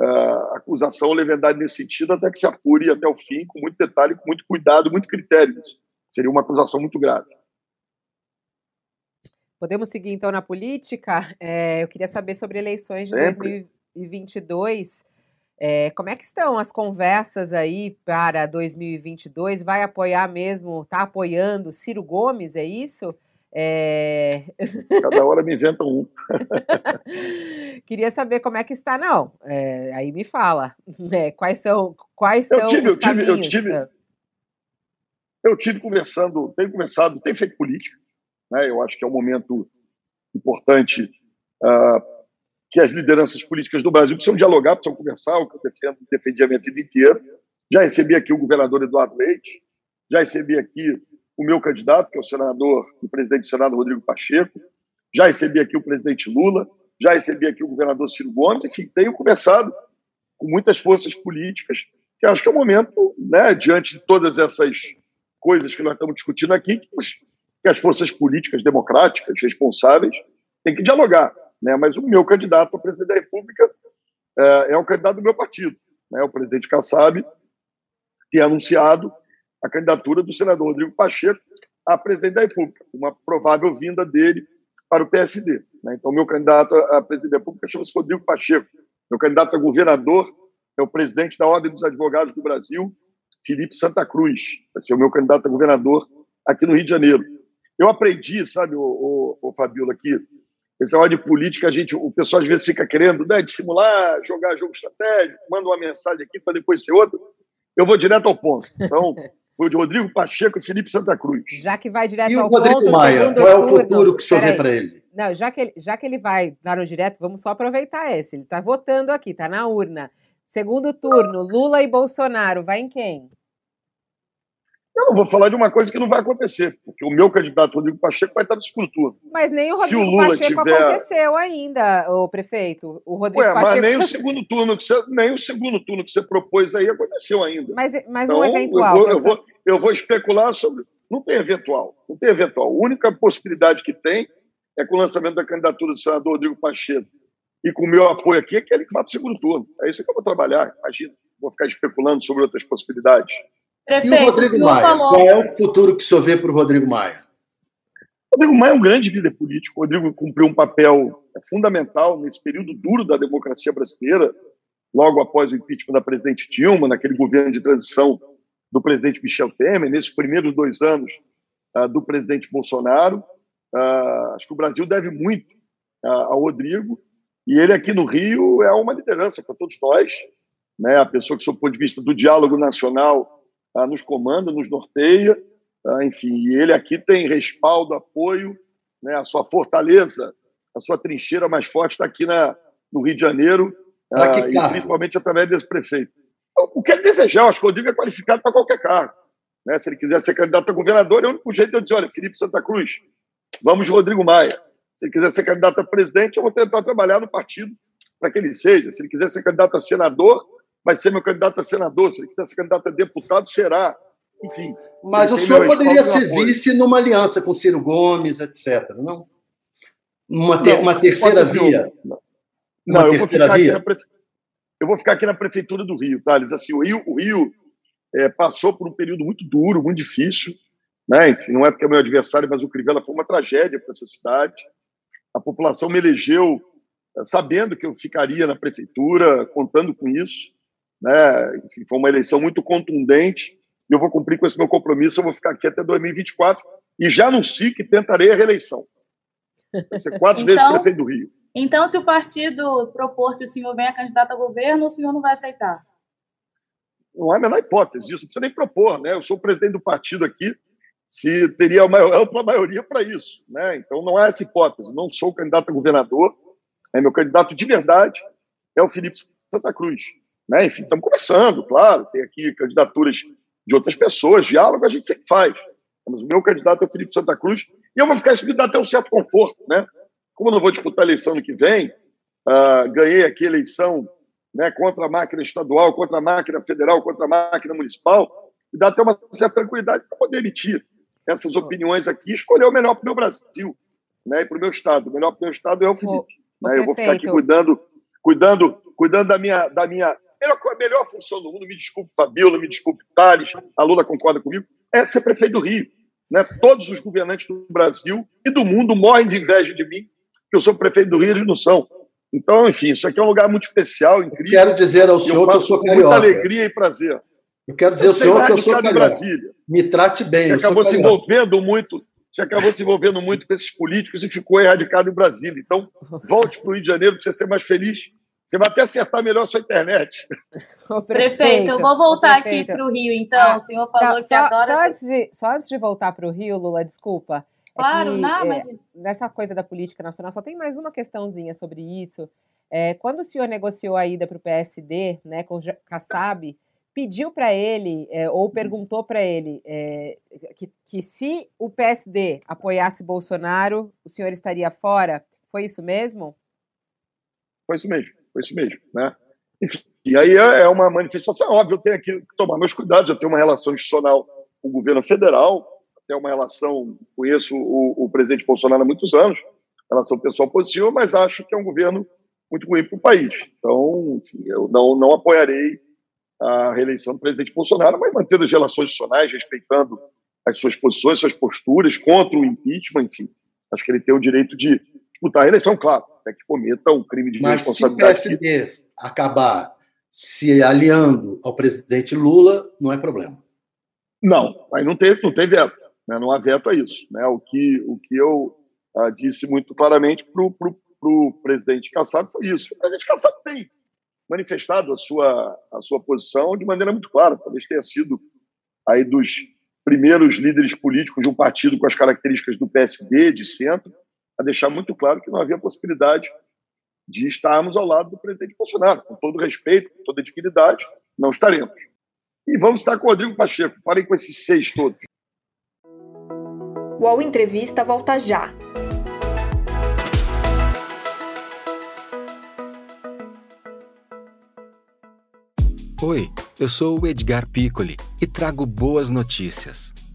S3: uh, acusação ou levedade nesse sentido, até que se apure até o fim, com muito detalhe, com muito cuidado, muito critério. Isso seria uma acusação muito grave.
S2: Podemos seguir, então, na política? É, eu queria saber sobre eleições de Sempre. 2022. É, como é que estão as conversas aí para 2022? Vai apoiar mesmo, está apoiando Ciro Gomes, é isso? É...
S3: Cada hora me inventa um.
S2: Queria saber como é que está, não. É, aí me fala. É, quais são, quais eu
S3: são tive,
S2: os eu tive,
S3: eu tive, eu tive conversando, tenho conversado, tenho feito política. Né? Eu acho que é um momento importante uh, que as lideranças políticas do Brasil precisam dialogar, precisam conversar, o que eu defendo, defendi a minha vida inteira. Já recebi aqui o governador Eduardo Leite, já recebi aqui o meu candidato, que é o senador e presidente do Senado, Rodrigo Pacheco, já recebi aqui o presidente Lula, já recebi aqui o governador Ciro Gomes, enfim, tenho conversado com muitas forças políticas, que acho que é o momento, né, diante de todas essas coisas que nós estamos discutindo aqui, que, os, que as forças políticas democráticas, responsáveis, têm que dialogar. Né? Mas o meu candidato a presidente da República é, é o candidato do meu partido. Né? O presidente Kassab tem anunciado a candidatura do senador Rodrigo Pacheco a presidente da República, uma provável vinda dele para o PSD. Né? Então, meu candidato a presidente da República chama-se Rodrigo Pacheco. Meu candidato a governador é o presidente da Ordem dos Advogados do Brasil, Felipe Santa Cruz. Vai ser o meu candidato a governador aqui no Rio de Janeiro. Eu aprendi, sabe, o, o, aqui esse negócio de política, a gente, o pessoal às vezes fica querendo né, dissimular, jogar jogo estratégico, manda uma mensagem aqui para depois ser outra. Eu vou direto ao ponto. Então, foi de Rodrigo Pacheco e Felipe Santa Cruz.
S2: Já que vai direto
S4: e
S2: ao
S4: o Rodrigo
S2: ponto,
S4: Maia, qual é o futuro que o senhor vê para ele?
S2: Não, já que ele, já que ele vai dar no direto, vamos só aproveitar esse. Ele está votando aqui, está na urna. Segundo turno, Lula e Bolsonaro, vai em quem?
S3: Eu não vou falar de uma coisa que não vai acontecer, porque o meu candidato, Rodrigo Pacheco, vai estar no escuro turno.
S2: Mas nem o Rodrigo o Pacheco tiver... aconteceu ainda, o prefeito. O Rodrigo
S3: Ué,
S2: Pacheco...
S3: mas nem o segundo turno que você, nem o segundo turno que você propôs aí aconteceu ainda.
S2: Mas, mas então, não é eventual.
S3: Eu vou, eu, vou, eu vou especular sobre. Não tem eventual. Não tem eventual. A única possibilidade que tem é com o lançamento da candidatura do senador Rodrigo Pacheco e com o meu apoio aqui, aquele que vai para o segundo turno. É isso que eu vou trabalhar, imagina. Vou ficar especulando sobre outras possibilidades.
S4: Prefeito, e o Rodrigo o Maia? Falou... Qual é o futuro que o senhor vê para o Rodrigo Maia?
S3: O Rodrigo Maia é um grande líder político. O Rodrigo cumpriu um papel fundamental nesse período duro da democracia brasileira, logo após o impeachment da presidente Dilma, naquele governo de transição do presidente Michel Temer, nesses primeiros dois anos uh, do presidente Bolsonaro. Uh, acho que o Brasil deve muito uh, ao Rodrigo, e ele aqui no Rio é uma liderança para todos nós, né? a pessoa que, do ponto de vista do diálogo nacional, nos comanda, nos norteia, enfim, e ele aqui tem respaldo, apoio, né? a sua fortaleza, a sua trincheira mais forte está aqui na, no Rio de Janeiro, e principalmente através desse prefeito. O que ele desejar, eu acho que o Rodrigo é qualificado para qualquer cargo. Né? Se ele quiser ser candidato a governador, é o único jeito de eu dizer: olha, Felipe Santa Cruz, vamos Rodrigo Maia. Se ele quiser ser candidato a presidente, eu vou tentar trabalhar no partido para que ele seja. Se ele quiser ser candidato a senador, vai ser meu candidato a senador. Se ele quiser ser candidato a deputado, será. Enfim.
S4: Mas o senhor poderia ser vice numa aliança com Ciro Gomes, etc., não? Uma, ter, não, uma terceira via?
S3: Não, não eu, vou ficar via? Prefe... eu vou ficar aqui na Prefeitura do Rio, Thales. Assim, o Rio, o Rio é, passou por um período muito duro, muito difícil. Né? Enfim, não é porque é meu adversário, mas o Crivella foi uma tragédia para essa cidade. A população me elegeu é, sabendo que eu ficaria na prefeitura, contando com isso. Né? Enfim, foi uma eleição muito contundente e eu vou cumprir com esse meu compromisso. Eu vou ficar aqui até 2024 e já anuncio que tentarei a reeleição. Vou ser quatro então, vezes prefeito do Rio.
S5: Então, se o partido propor que o senhor venha candidato a governo, o senhor não vai aceitar?
S3: Não há a menor hipótese disso, não precisa nem propor. Né? Eu sou o presidente do partido aqui, se teria uma ampla maioria para isso. Né? Então não há essa hipótese. Não sou candidato a governador, é meu candidato de verdade é o Felipe Santa Cruz. Né? Enfim, estamos conversando, claro, tem aqui candidaturas de outras pessoas, diálogo a gente sempre faz. Mas o meu candidato é o Felipe Santa Cruz e eu vou ficar isso me dá até um certo conforto. Né? Como eu não vou disputar a eleição no que vem, uh, ganhei aqui a eleição né, contra a máquina estadual, contra a máquina federal, contra a máquina municipal, e dá até uma certa tranquilidade para poder emitir essas opiniões aqui e escolher o melhor para o meu Brasil né, e para o meu Estado. O melhor para o meu Estado é o Felipe. O, né, eu vou ficar aqui cuidando, cuidando, cuidando da minha, da minha melhor, a melhor função do mundo. Me desculpe, Fabiola, me desculpe, Thales, a Lula concorda comigo, é ser prefeito do Rio. Né? Todos os governantes do Brasil e do mundo morrem de inveja de mim, que eu sou prefeito do Rio, eles não são. Então, enfim, isso aqui é um lugar muito especial, incrível.
S4: Quero dizer ao senhor eu que eu sou
S3: carioca. muita alegria e prazer.
S4: Eu quero dizer ao senhor que eu sou carioca. Brasília. Me trate bem.
S3: Você acabou se envolvendo muito, você acabou se envolvendo muito com esses políticos e ficou erradicado em Brasília. Então, volte para o Rio de Janeiro para você ser mais feliz. Você vai até acertar melhor a sua internet.
S5: Prefeito, prefeito, eu vou voltar aqui para o Rio, então. Ah, o senhor falou tá, que
S2: só,
S5: adora.
S2: Só antes, de, só antes de voltar para o Rio, Lula, desculpa.
S5: Claro,
S2: é que,
S5: não,
S2: é,
S5: mas...
S2: Nessa coisa da política nacional, só tem mais uma questãozinha sobre isso. É, quando o senhor negociou a ida para o PSD, né, com o Kassab, pediu para ele, é, ou uhum. perguntou para ele, é, que, que se o PSD apoiasse Bolsonaro, o senhor estaria fora? Foi isso mesmo?
S3: Foi isso mesmo, foi isso mesmo. Né? Enfim, e aí é, é uma manifestação, óbvio, eu tenho que tomar meus cuidados, eu tenho uma relação institucional com o governo federal, tenho uma relação, conheço o, o presidente Bolsonaro há muitos anos, relação pessoal positiva, mas acho que é um governo muito ruim para o país. Então, enfim, eu não, não apoiarei a reeleição do presidente Bolsonaro, mas mantendo as relações institucionais, respeitando as suas posições, suas posturas contra o impeachment, enfim. Acho que ele tem o direito de disputar a reeleição, claro, até que cometa um crime de
S4: mas
S3: responsabilidade.
S4: Se o PSD acabar se aliando ao presidente Lula, não é problema.
S3: Não, aí não tem, não tem veto, né? não há veto a isso. Né? O, que, o que eu ah, disse muito claramente para o para o presidente Kassab foi isso. O presidente Kassab tem manifestado a sua, a sua posição de maneira muito clara. Talvez tenha sido aí dos primeiros líderes políticos de um partido com as características do PSD, de centro, a deixar muito claro que não havia possibilidade de estarmos ao lado do presidente Bolsonaro. Com todo respeito, com toda dignidade, não estaremos. E vamos estar com o Rodrigo Pacheco. Parem com esses seis todos.
S1: O All Entrevista volta já.
S6: Oi, eu sou o Edgar Piccoli e trago boas notícias.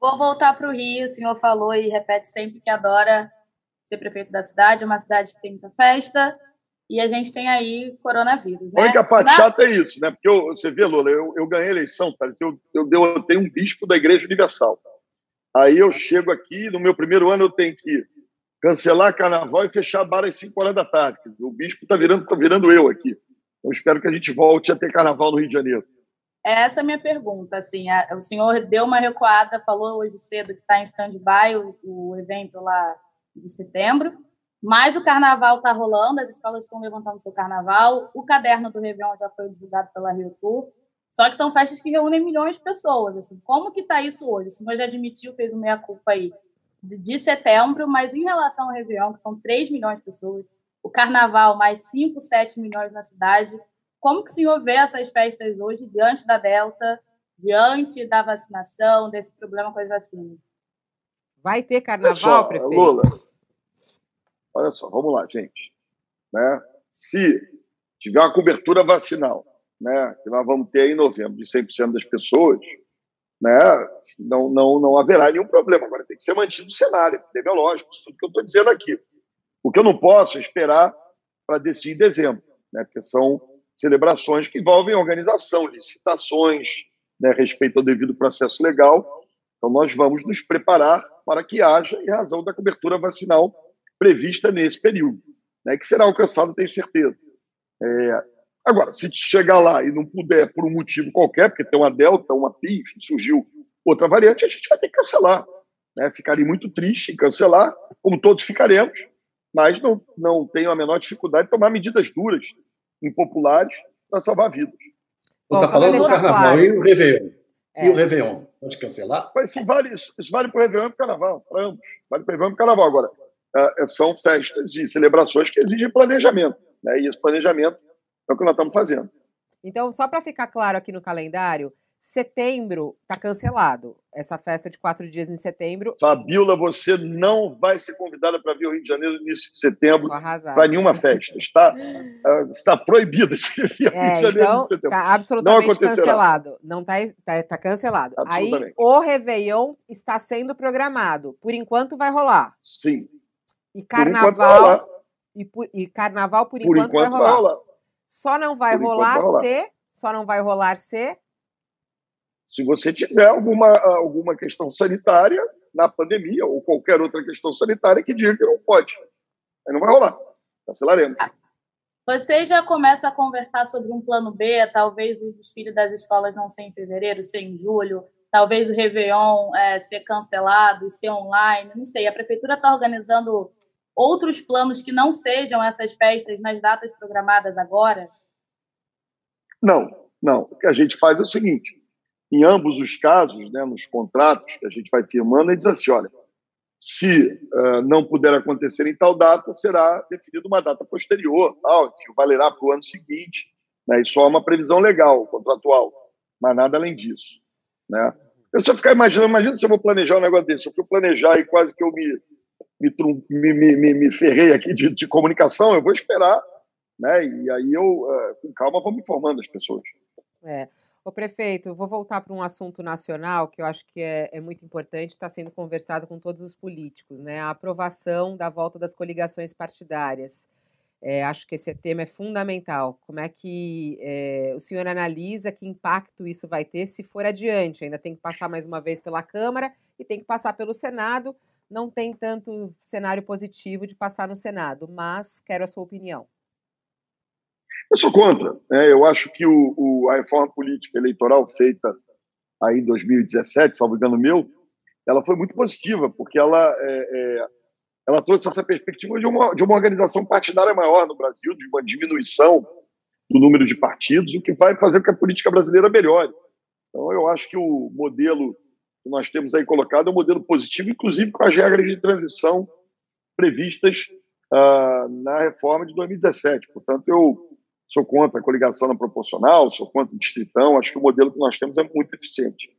S5: Vou voltar para o Rio, o senhor falou e repete sempre que adora ser prefeito da cidade, é uma cidade que tem muita festa, e a gente tem aí coronavírus. Né?
S3: A única parte Na... chata é isso, né? Porque eu, você vê, Lola, eu, eu ganhei a eleição, tá? eu, eu, eu tenho um bispo da Igreja Universal. Aí eu chego aqui, no meu primeiro ano eu tenho que cancelar carnaval e fechar a bar às 5 horas da tarde. O bispo está virando, tá virando eu aqui. Eu espero que a gente volte a ter carnaval no Rio de Janeiro.
S5: Essa é a minha pergunta. Assim, a, o senhor deu uma recuada, falou hoje cedo que está em stand-by o, o, evento lá de setembro, mas o carnaval está rolando, as escolas estão levantando seu carnaval, o caderno do Réveillon já foi divulgado pela Rio Tour, só que são festas que reúnem milhões de pessoas. Assim, como que está isso hoje? O senhor já admitiu, fez uma meia-culpa aí de, de setembro, mas em relação ao Réveillon, que são 3 milhões de pessoas, o carnaval mais 5, 7 milhões na cidade, como que o senhor vê essas festas hoje diante da Delta, diante da vacinação, desse problema com as vacinas?
S2: Vai ter carnaval, só, prefeito? Lula,
S3: olha só, vamos lá, gente. Né? Se tiver uma cobertura vacinal, né, que nós vamos ter em novembro de 100% das pessoas, né, não, não, não haverá nenhum problema. Agora tem que ser mantido o cenário epidemiológico, isso tudo que eu estou dizendo aqui. O que eu não posso é esperar para decidir em dezembro, né, porque são celebrações que envolvem organização, licitações, né, respeito ao devido processo legal. Então, nós vamos nos preparar para que haja, em razão da cobertura vacinal prevista nesse período, né, que será alcançado, tenho certeza. É... Agora, se chegar lá e não puder, por um motivo qualquer, porque tem uma Delta, uma Pi, surgiu outra variante, a gente vai ter que cancelar. Né? Ficaria muito triste em cancelar, como todos ficaremos, mas não, não tenho a menor dificuldade de tomar medidas duras impopulares para salvar vidas.
S4: Você está falando do Carnaval claro. e o Réveillon. É. E o Réveillon? Pode cancelar?
S3: Mas isso vale, isso, isso vale para o Réveillon e para o Carnaval, para ambos. Vale para o Réveillon e para o Carnaval. Agora, é, é, são festas e celebrações que exigem planejamento. Né? E esse planejamento é o que nós estamos fazendo.
S2: Então, só para ficar claro aqui no calendário, Setembro está cancelado. Essa festa de quatro dias em setembro.
S3: Fabiola, você não vai ser convidada para vir ao Rio de Janeiro no início de setembro para nenhuma festa. Está, uh, está proibida de vir ao
S2: é, Rio de Janeiro então, em setembro. Está absolutamente não cancelado. Não está tá, tá cancelado. Aí o Réveillon está sendo programado. Por enquanto vai rolar.
S3: Sim.
S2: E carnaval. E, por, e carnaval, por, por enquanto, enquanto, vai rolar. Vai rolar. Só não vai rolar, vai rolar se. Só não vai rolar se
S3: se você tiver alguma, alguma questão sanitária na pandemia ou qualquer outra questão sanitária que diga que não pode. Aí não vai rolar. Cancelaremos.
S5: Você já começa a conversar sobre um plano B, talvez o desfile das escolas não ser em fevereiro, ser em julho, talvez o Réveillon é, ser cancelado e ser online, não sei. A prefeitura está organizando outros planos que não sejam essas festas nas datas programadas agora?
S3: Não, não. O que a gente faz é o seguinte: em ambos os casos, né, nos contratos que a gente vai firmando, ele diz assim: olha, se uh, não puder acontecer em tal data, será definida uma data posterior, tal, que valerá para o ano seguinte. Né, só é uma previsão legal, contratual, mas nada além disso. Né? Eu só ficar imaginando, imagina se eu vou planejar um negócio desse. Se eu fui planejar e quase que eu me, me, me, me, me ferrei aqui de, de, comunicação, eu vou esperar, né? E aí eu, uh, com calma, vou me informando as pessoas.
S2: É. O prefeito, vou voltar para um assunto nacional que eu acho que é, é muito importante, está sendo conversado com todos os políticos, né? A aprovação da volta das coligações partidárias. É, acho que esse tema é fundamental. Como é que é, o senhor analisa que impacto isso vai ter se for adiante? Ainda tem que passar mais uma vez pela Câmara e tem que passar pelo Senado. Não tem tanto cenário positivo de passar no Senado, mas quero a sua opinião.
S3: Eu sou contra. Né? Eu acho que o, o, a reforma política eleitoral feita aí em 2017, salvo engano meu, ela foi muito positiva, porque ela, é, é, ela trouxe essa perspectiva de uma, de uma organização partidária maior no Brasil, de uma diminuição do número de partidos, o que vai fazer com que a política brasileira melhore. Então, eu acho que o modelo que nós temos aí colocado é um modelo positivo, inclusive com as regras de transição previstas uh, na reforma de 2017. Portanto, eu sou contra a coligação na proporcional, sou contra o distritão, acho que o modelo que nós temos é muito eficiente.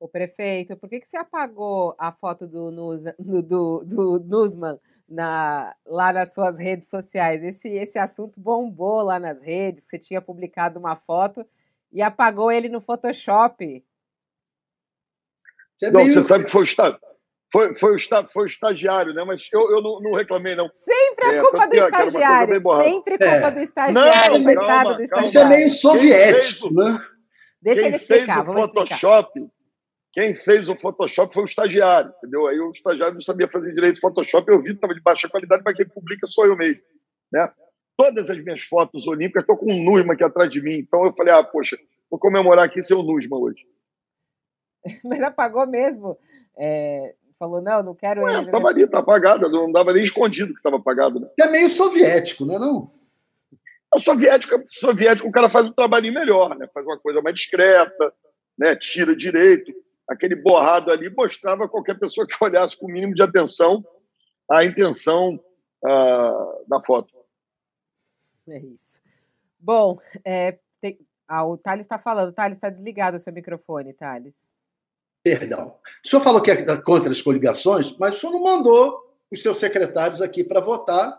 S2: O prefeito, por que, que você apagou a foto do, do, do, do Nusman na, lá nas suas redes sociais? Esse, esse assunto bombou lá nas redes, você tinha publicado uma foto e apagou ele no Photoshop.
S3: Você, não, meio... você sabe que foi o Estado. Foi, foi, o, foi o estagiário, né? Mas eu, eu não, não reclamei, não.
S2: Sempre é, culpa do estagiário. Sempre culpa é. do estagiário, não, coitado calma, do estagiário. Isso é
S4: meio soviético, o, né?
S2: Deixa ele explicar.
S3: Fez o Photoshop, explicar. Quem fez o Photoshop foi o estagiário, entendeu? Aí o estagiário não sabia fazer direito Photoshop, eu vi que estava de baixa qualidade, mas quem publica sou eu mesmo, né? Todas as minhas fotos olímpicas, estou com um Nusma aqui atrás de mim, então eu falei, ah, poxa, vou comemorar aqui seu Nusma hoje.
S2: Mas apagou mesmo. É, falou, não, não quero.
S3: Ué, estava ali, tá apagado, não dava nem escondido que estava apagado. Né?
S4: É meio soviético, não é não?
S3: A soviética, soviético, o cara faz um trabalhinho melhor, né? Faz uma coisa mais discreta, né? Tira direito. Aquele borrado ali mostrava a qualquer pessoa que olhasse com o mínimo de atenção a intenção uh, da foto.
S2: É isso. Bom, é, tem, ah, o Thales está falando. Thales, está desligado o seu microfone, Thales.
S4: Perdão. O senhor falou que é contra as coligações, mas o senhor não mandou os seus secretários aqui para votar,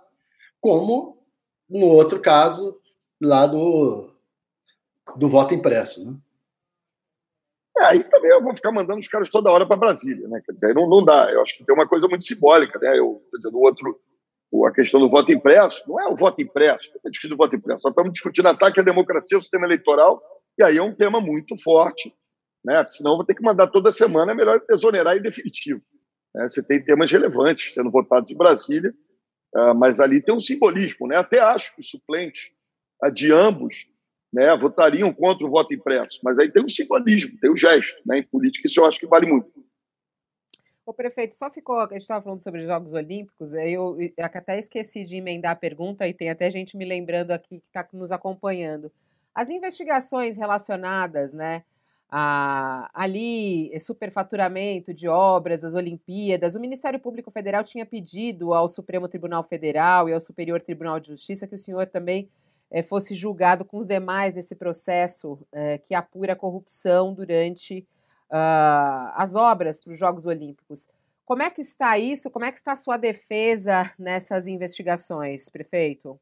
S4: como no outro caso lá do, do voto impresso. Né?
S3: É, aí também eu vou ficar mandando os caras toda hora para Brasília, né? Quer dizer, não, não dá. Eu acho que tem uma coisa muito simbólica, né? Eu, quer dizer, no outro, a questão do voto impresso, não é o voto impresso, é discutindo o voto impresso, nós estamos discutindo ataque à democracia, ao sistema eleitoral, e aí é um tema muito forte, né? senão vou ter que mandar toda semana, é melhor exonerar em definitivo. Né? Você tem temas relevantes sendo votados em Brasília, uh, mas ali tem um simbolismo. Né? Até acho que os suplentes uh, de ambos né, votariam contra o voto impresso, mas aí tem um simbolismo, tem o um gesto. Né? Em política, isso eu acho que vale muito.
S2: O prefeito, só ficou. A gente estava falando sobre os Jogos Olímpicos, eu, até esqueci de emendar a pergunta e tem até gente me lembrando aqui que está nos acompanhando. As investigações relacionadas, né? Ali, superfaturamento de obras, das Olimpíadas, o Ministério Público Federal tinha pedido ao Supremo Tribunal Federal e ao Superior Tribunal de Justiça que o senhor também é, fosse julgado com os demais nesse processo é, que apura corrupção durante uh, as obras para os Jogos Olímpicos. Como é que está isso? Como é que está a sua defesa nessas investigações, prefeito?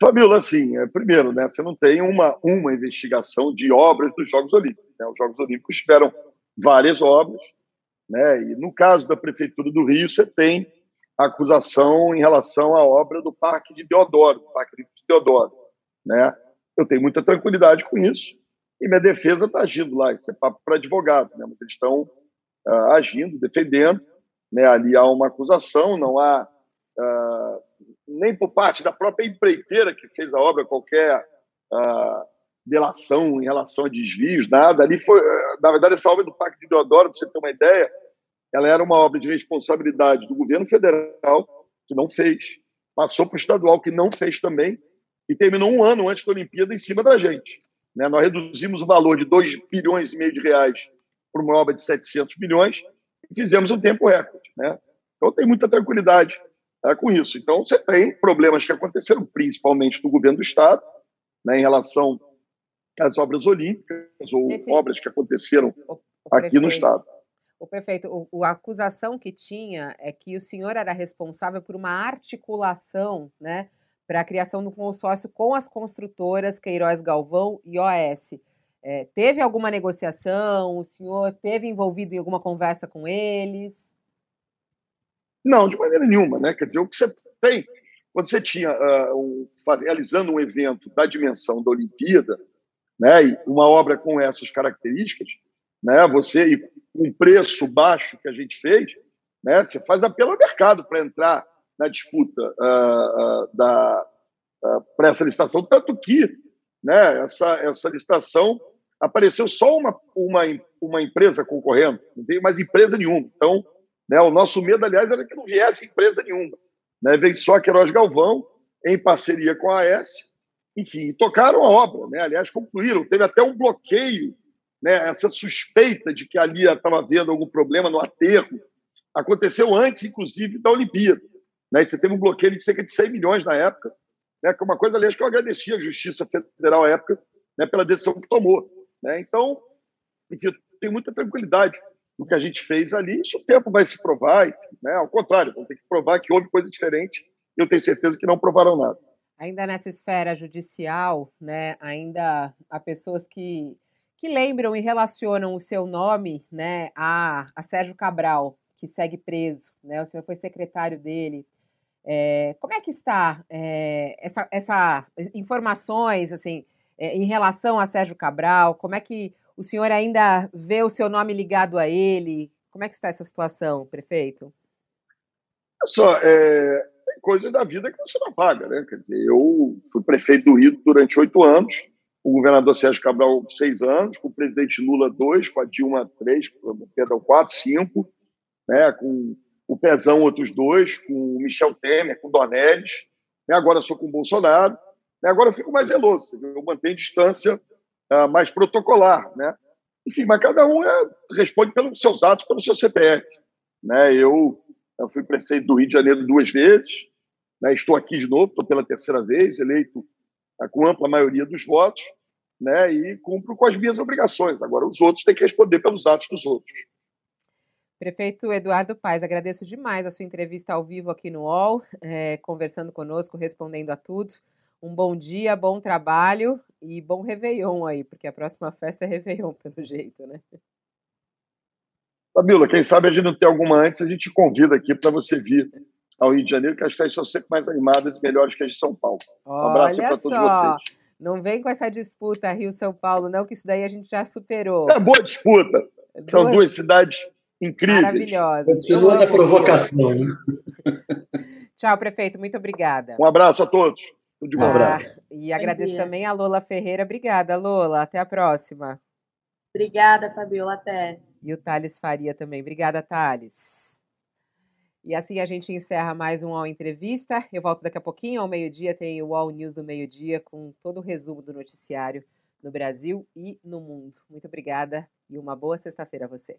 S3: Fabiola, assim, é, primeiro, né, você não tem uma, uma investigação de obras dos Jogos Olímpicos. Né? Os Jogos Olímpicos tiveram várias obras, né, e no caso da Prefeitura do Rio, você tem acusação em relação à obra do Parque de Deodoro, do Parque de Deodoro. Né? Eu tenho muita tranquilidade com isso, e minha defesa está agindo lá, isso é papo para advogado, né? mas eles estão uh, agindo, defendendo. Né? Ali há uma acusação, não há, uh, nem por parte da própria empreiteira que fez a obra, qualquer uh, delação em relação a desvios, nada. Ali foi, na verdade, essa obra do Parque de Deodoro, para você ter uma ideia, ela era uma obra de responsabilidade do governo federal, que não fez, passou para o estadual, que não fez também, e terminou um ano antes da Olimpíada em cima da gente. Né? Nós reduzimos o valor de 2 bilhões e meio de reais para uma obra de 700 milhões e fizemos um tempo recorde. Né? Então, tem muita tranquilidade né, com isso. Então, você tem problemas que aconteceram, principalmente no governo do Estado, né, em relação às obras olímpicas ou Esse... obras que aconteceram o, o aqui no Estado.
S2: O prefeito, o, a acusação que tinha é que o senhor era responsável por uma articulação né, para a criação do consórcio com as construtoras Queiroz Galvão e OAS. É, teve alguma negociação? O senhor teve envolvido em alguma conversa com eles?
S3: Não, de maneira nenhuma, né? Quer dizer, o que você tem, quando você tinha uh, um, realizando um evento da dimensão da Olimpíada, né, e uma obra com essas características, né, você e um preço baixo que a gente fez, né, você faz apelo ao mercado para entrar na disputa uh, uh, da para essa licitação, tanto que né, essa, essa licitação apareceu só uma, uma, uma empresa concorrendo, não veio mais empresa nenhuma. Então, né, o nosso medo, aliás, era que não viesse empresa nenhuma. Né, veio só a Queiroz Galvão, em parceria com a AES, enfim, tocaram a obra, né? aliás, concluíram. Teve até um bloqueio né, essa suspeita de que ali estava havendo algum problema no aterro, aconteceu antes, inclusive, da Olimpíada. Né? Você teve um bloqueio de cerca de 100 milhões na época, né? que é uma coisa, aliás, que eu agradeci à Justiça Federal à época né, pela decisão que tomou. Né? Então, enfim, tenho muita tranquilidade no que a gente fez ali. Isso o tempo vai se provar. Né? Ao contrário, vão ter que provar que houve coisa diferente. Eu tenho certeza que não provaram nada.
S2: Ainda nessa esfera judicial, né, ainda há pessoas que, que lembram e relacionam o seu nome né, a, a Sérgio Cabral, que segue preso. Né? O senhor foi secretário dele. É, como é que está é, essa, essa informações assim é, em relação a Sérgio Cabral? Como é que o senhor ainda vê o seu nome ligado a ele? Como é que está essa situação, prefeito?
S3: Olha só, é, tem coisa da vida que você não paga, né? Quer dizer, eu fui prefeito do Rio durante oito anos, o governador Sérgio Cabral seis anos, com o presidente Lula dois, com a Dilma três, perdão, quatro, cinco, né? Com o Pezão outros dois, com o Michel Temer, com o Dornelles, né? agora sou com o Bolsonaro, né? agora eu fico mais zeloso, eu mantenho distância uh, mais protocolar, né? Enfim, mas cada um é, responde pelos seus atos, pelo seu CPF, né? Eu, eu fui prefeito do Rio de Janeiro duas vezes, né? estou aqui de novo, estou pela terceira vez, eleito uh, com ampla maioria dos votos, né? E cumpro com as minhas obrigações. Agora, os outros têm que responder pelos atos dos outros.
S2: Prefeito Eduardo Paes, agradeço demais a sua entrevista ao vivo aqui no UOL, é, conversando conosco, respondendo a tudo. Um bom dia, bom trabalho e bom Réveillon aí, porque a próxima festa é Réveillon, pelo jeito, né?
S3: Fabíola, quem sabe a gente não tem alguma antes, a gente te convida aqui para você vir ao Rio de Janeiro, que as festas são sempre mais animadas e melhores que as de São Paulo. Um abraço para todos vocês.
S2: Não vem com essa disputa Rio-São Paulo, não, que isso daí a gente já superou.
S3: É boa disputa. Duas... São duas cidades incríveis.
S2: Maravilhosas.
S4: Continua na provocação. Né?
S2: Tchau, prefeito. Muito obrigada.
S3: Um abraço a todos.
S4: Tudo de bom. Um abraço.
S2: E agradeço também a Lola Ferreira. Obrigada, Lola. Até a próxima.
S5: Obrigada, Fabiola. Até.
S2: E o Thales Faria também. Obrigada, Thales. E assim a gente encerra mais um UOL Entrevista. Eu volto daqui a pouquinho, ao meio-dia, tem o UOL News do meio-dia, com todo o resumo do noticiário no Brasil e no mundo. Muito obrigada e uma boa sexta-feira a você.